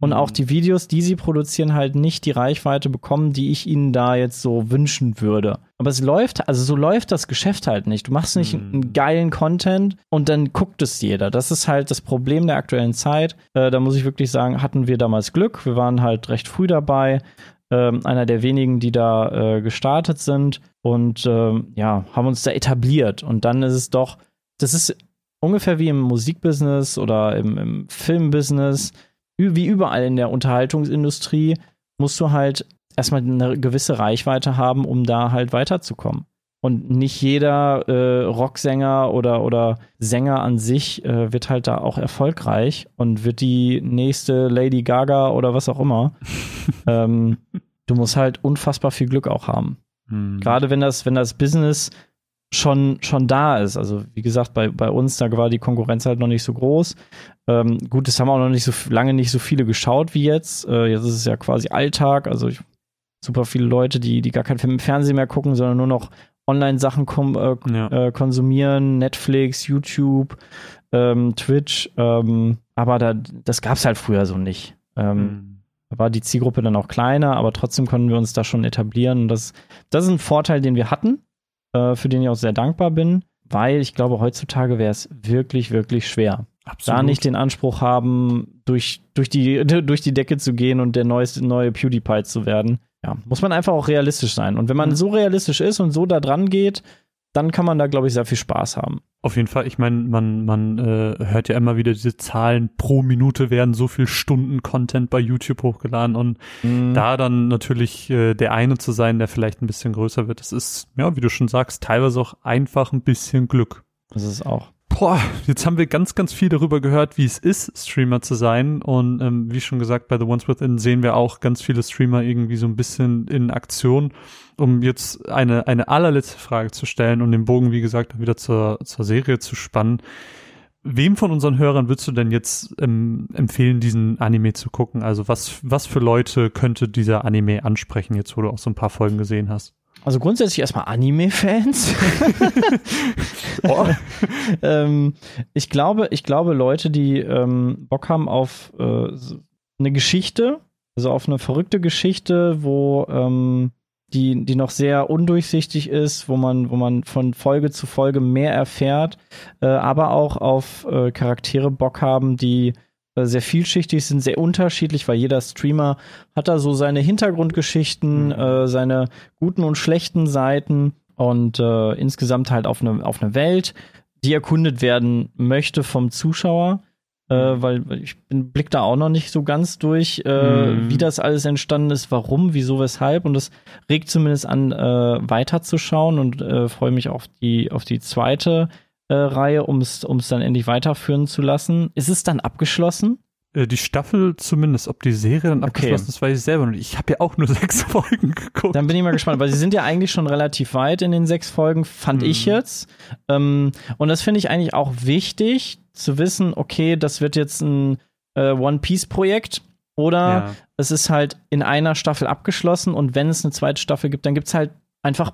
und auch mhm. die Videos, die sie produzieren, halt nicht die Reichweite bekommen, die ich ihnen da jetzt so wünschen würde. Aber es läuft, also so läuft das Geschäft halt nicht. Du machst nicht mhm. einen geilen Content und dann guckt es jeder. Das ist halt das Problem der aktuellen Zeit. Äh, da muss ich wirklich sagen, hatten wir damals Glück. Wir waren halt recht früh dabei. Ähm, einer der wenigen, die da äh, gestartet sind und ähm, ja, haben uns da etabliert. Und dann ist es doch, das ist ungefähr wie im Musikbusiness oder im, im Filmbusiness wie überall in der Unterhaltungsindustrie, musst du halt erstmal eine gewisse Reichweite haben, um da halt weiterzukommen. Und nicht jeder äh, Rocksänger oder, oder Sänger an sich äh, wird halt da auch erfolgreich und wird die nächste Lady Gaga oder was auch immer. ähm, du musst halt unfassbar viel Glück auch haben. Mhm. Gerade wenn das, wenn das Business schon, schon da ist. Also, wie gesagt, bei, bei uns, da war die Konkurrenz halt noch nicht so groß. Ähm, gut, das haben auch noch nicht so lange nicht so viele geschaut wie jetzt. Äh, jetzt ist es ja quasi Alltag. Also, ich, super viele Leute, die, die gar kein Film im Fernsehen mehr gucken, sondern nur noch Online-Sachen äh, ja. äh, konsumieren, Netflix, YouTube, ähm, Twitch. Ähm, aber da, das gab es halt früher so nicht. Ähm, mhm. Da war die Zielgruppe dann auch kleiner, aber trotzdem konnten wir uns da schon etablieren. Und das, das ist ein Vorteil, den wir hatten, äh, für den ich auch sehr dankbar bin, weil ich glaube, heutzutage wäre es wirklich, wirklich schwer. Absolut. Da nicht den Anspruch haben, durch, durch, die, durch die Decke zu gehen und der neueste, neue PewDiePie zu werden. Ja, muss man einfach auch realistisch sein. Und wenn man so realistisch ist und so da dran geht, dann kann man da, glaube ich, sehr viel Spaß haben. Auf jeden Fall. Ich meine, man, man äh, hört ja immer wieder diese Zahlen, pro Minute werden so viel Stunden Content bei YouTube hochgeladen und mhm. da dann natürlich äh, der eine zu sein, der vielleicht ein bisschen größer wird, das ist, ja, wie du schon sagst, teilweise auch einfach ein bisschen Glück. Das ist auch. Boah, jetzt haben wir ganz, ganz viel darüber gehört, wie es ist, Streamer zu sein. Und ähm, wie schon gesagt, bei The Ones Within sehen wir auch ganz viele Streamer irgendwie so ein bisschen in Aktion. Um jetzt eine, eine allerletzte Frage zu stellen und den Bogen, wie gesagt, wieder zur, zur Serie zu spannen. Wem von unseren Hörern würdest du denn jetzt ähm, empfehlen, diesen Anime zu gucken? Also was, was für Leute könnte dieser Anime ansprechen, jetzt wo du auch so ein paar Folgen gesehen hast? Also grundsätzlich erstmal Anime-Fans. oh. ähm, ich glaube, ich glaube, Leute, die ähm, Bock haben auf äh, eine Geschichte, also auf eine verrückte Geschichte, wo ähm, die, die noch sehr undurchsichtig ist, wo man, wo man von Folge zu Folge mehr erfährt, äh, aber auch auf äh, Charaktere Bock haben, die sehr vielschichtig sind, sehr unterschiedlich, weil jeder Streamer hat da so seine Hintergrundgeschichten, mhm. äh, seine guten und schlechten Seiten und äh, insgesamt halt auf eine, auf eine Welt, die erkundet werden möchte vom Zuschauer. Äh, mhm. weil ich bin, blick da auch noch nicht so ganz durch, äh, mhm. wie das alles entstanden ist, warum, wieso, weshalb. Und das regt zumindest an, äh, weiterzuschauen und äh, freue mich auf die, auf die zweite äh, Reihe, um es dann endlich weiterführen zu lassen. Ist es dann abgeschlossen? Äh, die Staffel zumindest, ob die Serie dann abgeschlossen okay. ist, weiß ich selber nicht. Ich habe ja auch nur sechs Folgen geguckt. Dann bin ich mal gespannt, weil sie sind ja eigentlich schon relativ weit in den sechs Folgen, fand hm. ich jetzt. Ähm, und das finde ich eigentlich auch wichtig, zu wissen, okay, das wird jetzt ein äh, One-Piece-Projekt oder ja. es ist halt in einer Staffel abgeschlossen und wenn es eine zweite Staffel gibt, dann gibt es halt einfach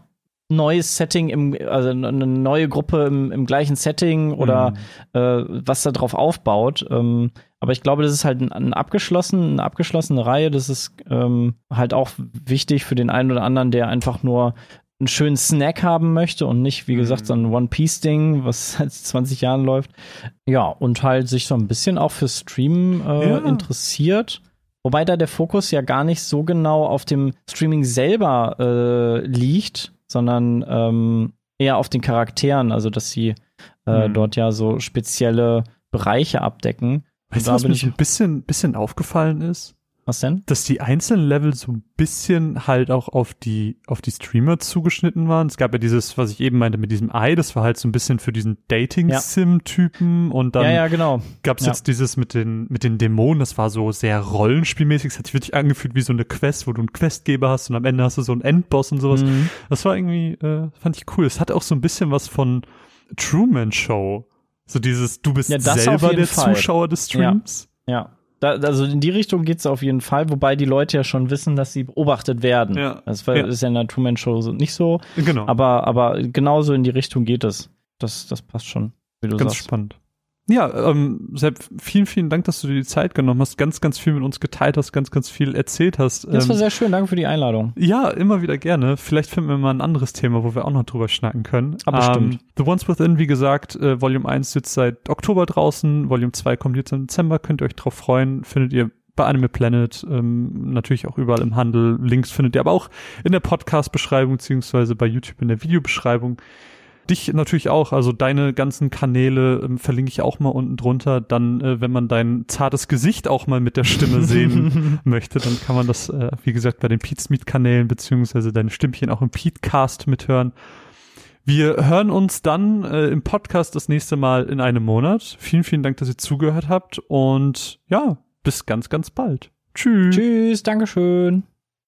neues Setting, im, also eine neue Gruppe im, im gleichen Setting oder mhm. äh, was da drauf aufbaut. Ähm, aber ich glaube, das ist halt ein, ein abgeschlossen, eine abgeschlossene Reihe. Das ist ähm, halt auch wichtig für den einen oder anderen, der einfach nur einen schönen Snack haben möchte und nicht, wie gesagt, so ein mhm. One-Piece-Ding, was seit 20 Jahren läuft. Ja, und halt sich so ein bisschen auch für Streamen äh, ja. interessiert. Wobei da der Fokus ja gar nicht so genau auf dem Streaming selber äh, liegt, sondern ähm, eher auf den Charakteren, also dass sie äh, mhm. dort ja so spezielle Bereiche abdecken. Weißt du, was mir ein bisschen, bisschen aufgefallen ist? Was denn? Dass die einzelnen Level so ein bisschen halt auch auf die, auf die Streamer zugeschnitten waren. Es gab ja dieses, was ich eben meinte mit diesem Ei, das war halt so ein bisschen für diesen Dating-Sim-Typen ja. und dann ja, ja, genau. gab es ja. jetzt dieses mit den, mit den Dämonen, das war so sehr rollenspielmäßig. Es hat sich wirklich angefühlt wie so eine Quest, wo du einen Questgeber hast und am Ende hast du so einen Endboss und sowas. Mhm. Das war irgendwie, äh, fand ich cool. Es hat auch so ein bisschen was von Truman Show. So dieses, du bist selber der Fall. Zuschauer des Streams. ja. Da, also in die Richtung geht es auf jeden Fall, wobei die Leute ja schon wissen, dass sie beobachtet werden. Ja. Das ja. ist ja in der Two-Man-Show nicht so. Genau. Aber, aber genauso in die Richtung geht es. Das, das passt schon, wie du Ganz sagst. spannend. Ja, ähm, Sepp, vielen, vielen Dank, dass du dir die Zeit genommen hast, ganz, ganz viel mit uns geteilt hast, ganz, ganz viel erzählt hast. Das war ähm, sehr schön, danke für die Einladung. Ja, immer wieder gerne. Vielleicht finden wir mal ein anderes Thema, wo wir auch noch drüber schnacken können. Aber ah, ähm, stimmt. The Ones Within, wie gesagt, äh, Volume 1 sitzt seit Oktober draußen, Volume 2 kommt jetzt im Dezember, könnt ihr euch drauf freuen, findet ihr bei Anime Planet, ähm, natürlich auch überall im Handel. Links findet ihr aber auch in der Podcast-Beschreibung, beziehungsweise bei YouTube in der Videobeschreibung. Dich natürlich auch, also deine ganzen Kanäle ähm, verlinke ich auch mal unten drunter. Dann, äh, wenn man dein zartes Gesicht auch mal mit der Stimme sehen möchte, dann kann man das, äh, wie gesagt, bei den Pete-Kanälen beziehungsweise deine Stimmchen auch im Pete-Cast mithören. Wir hören uns dann äh, im Podcast das nächste Mal in einem Monat. Vielen, vielen Dank, dass ihr zugehört habt und ja, bis ganz, ganz bald. Tschüss. Tschüss, Dankeschön.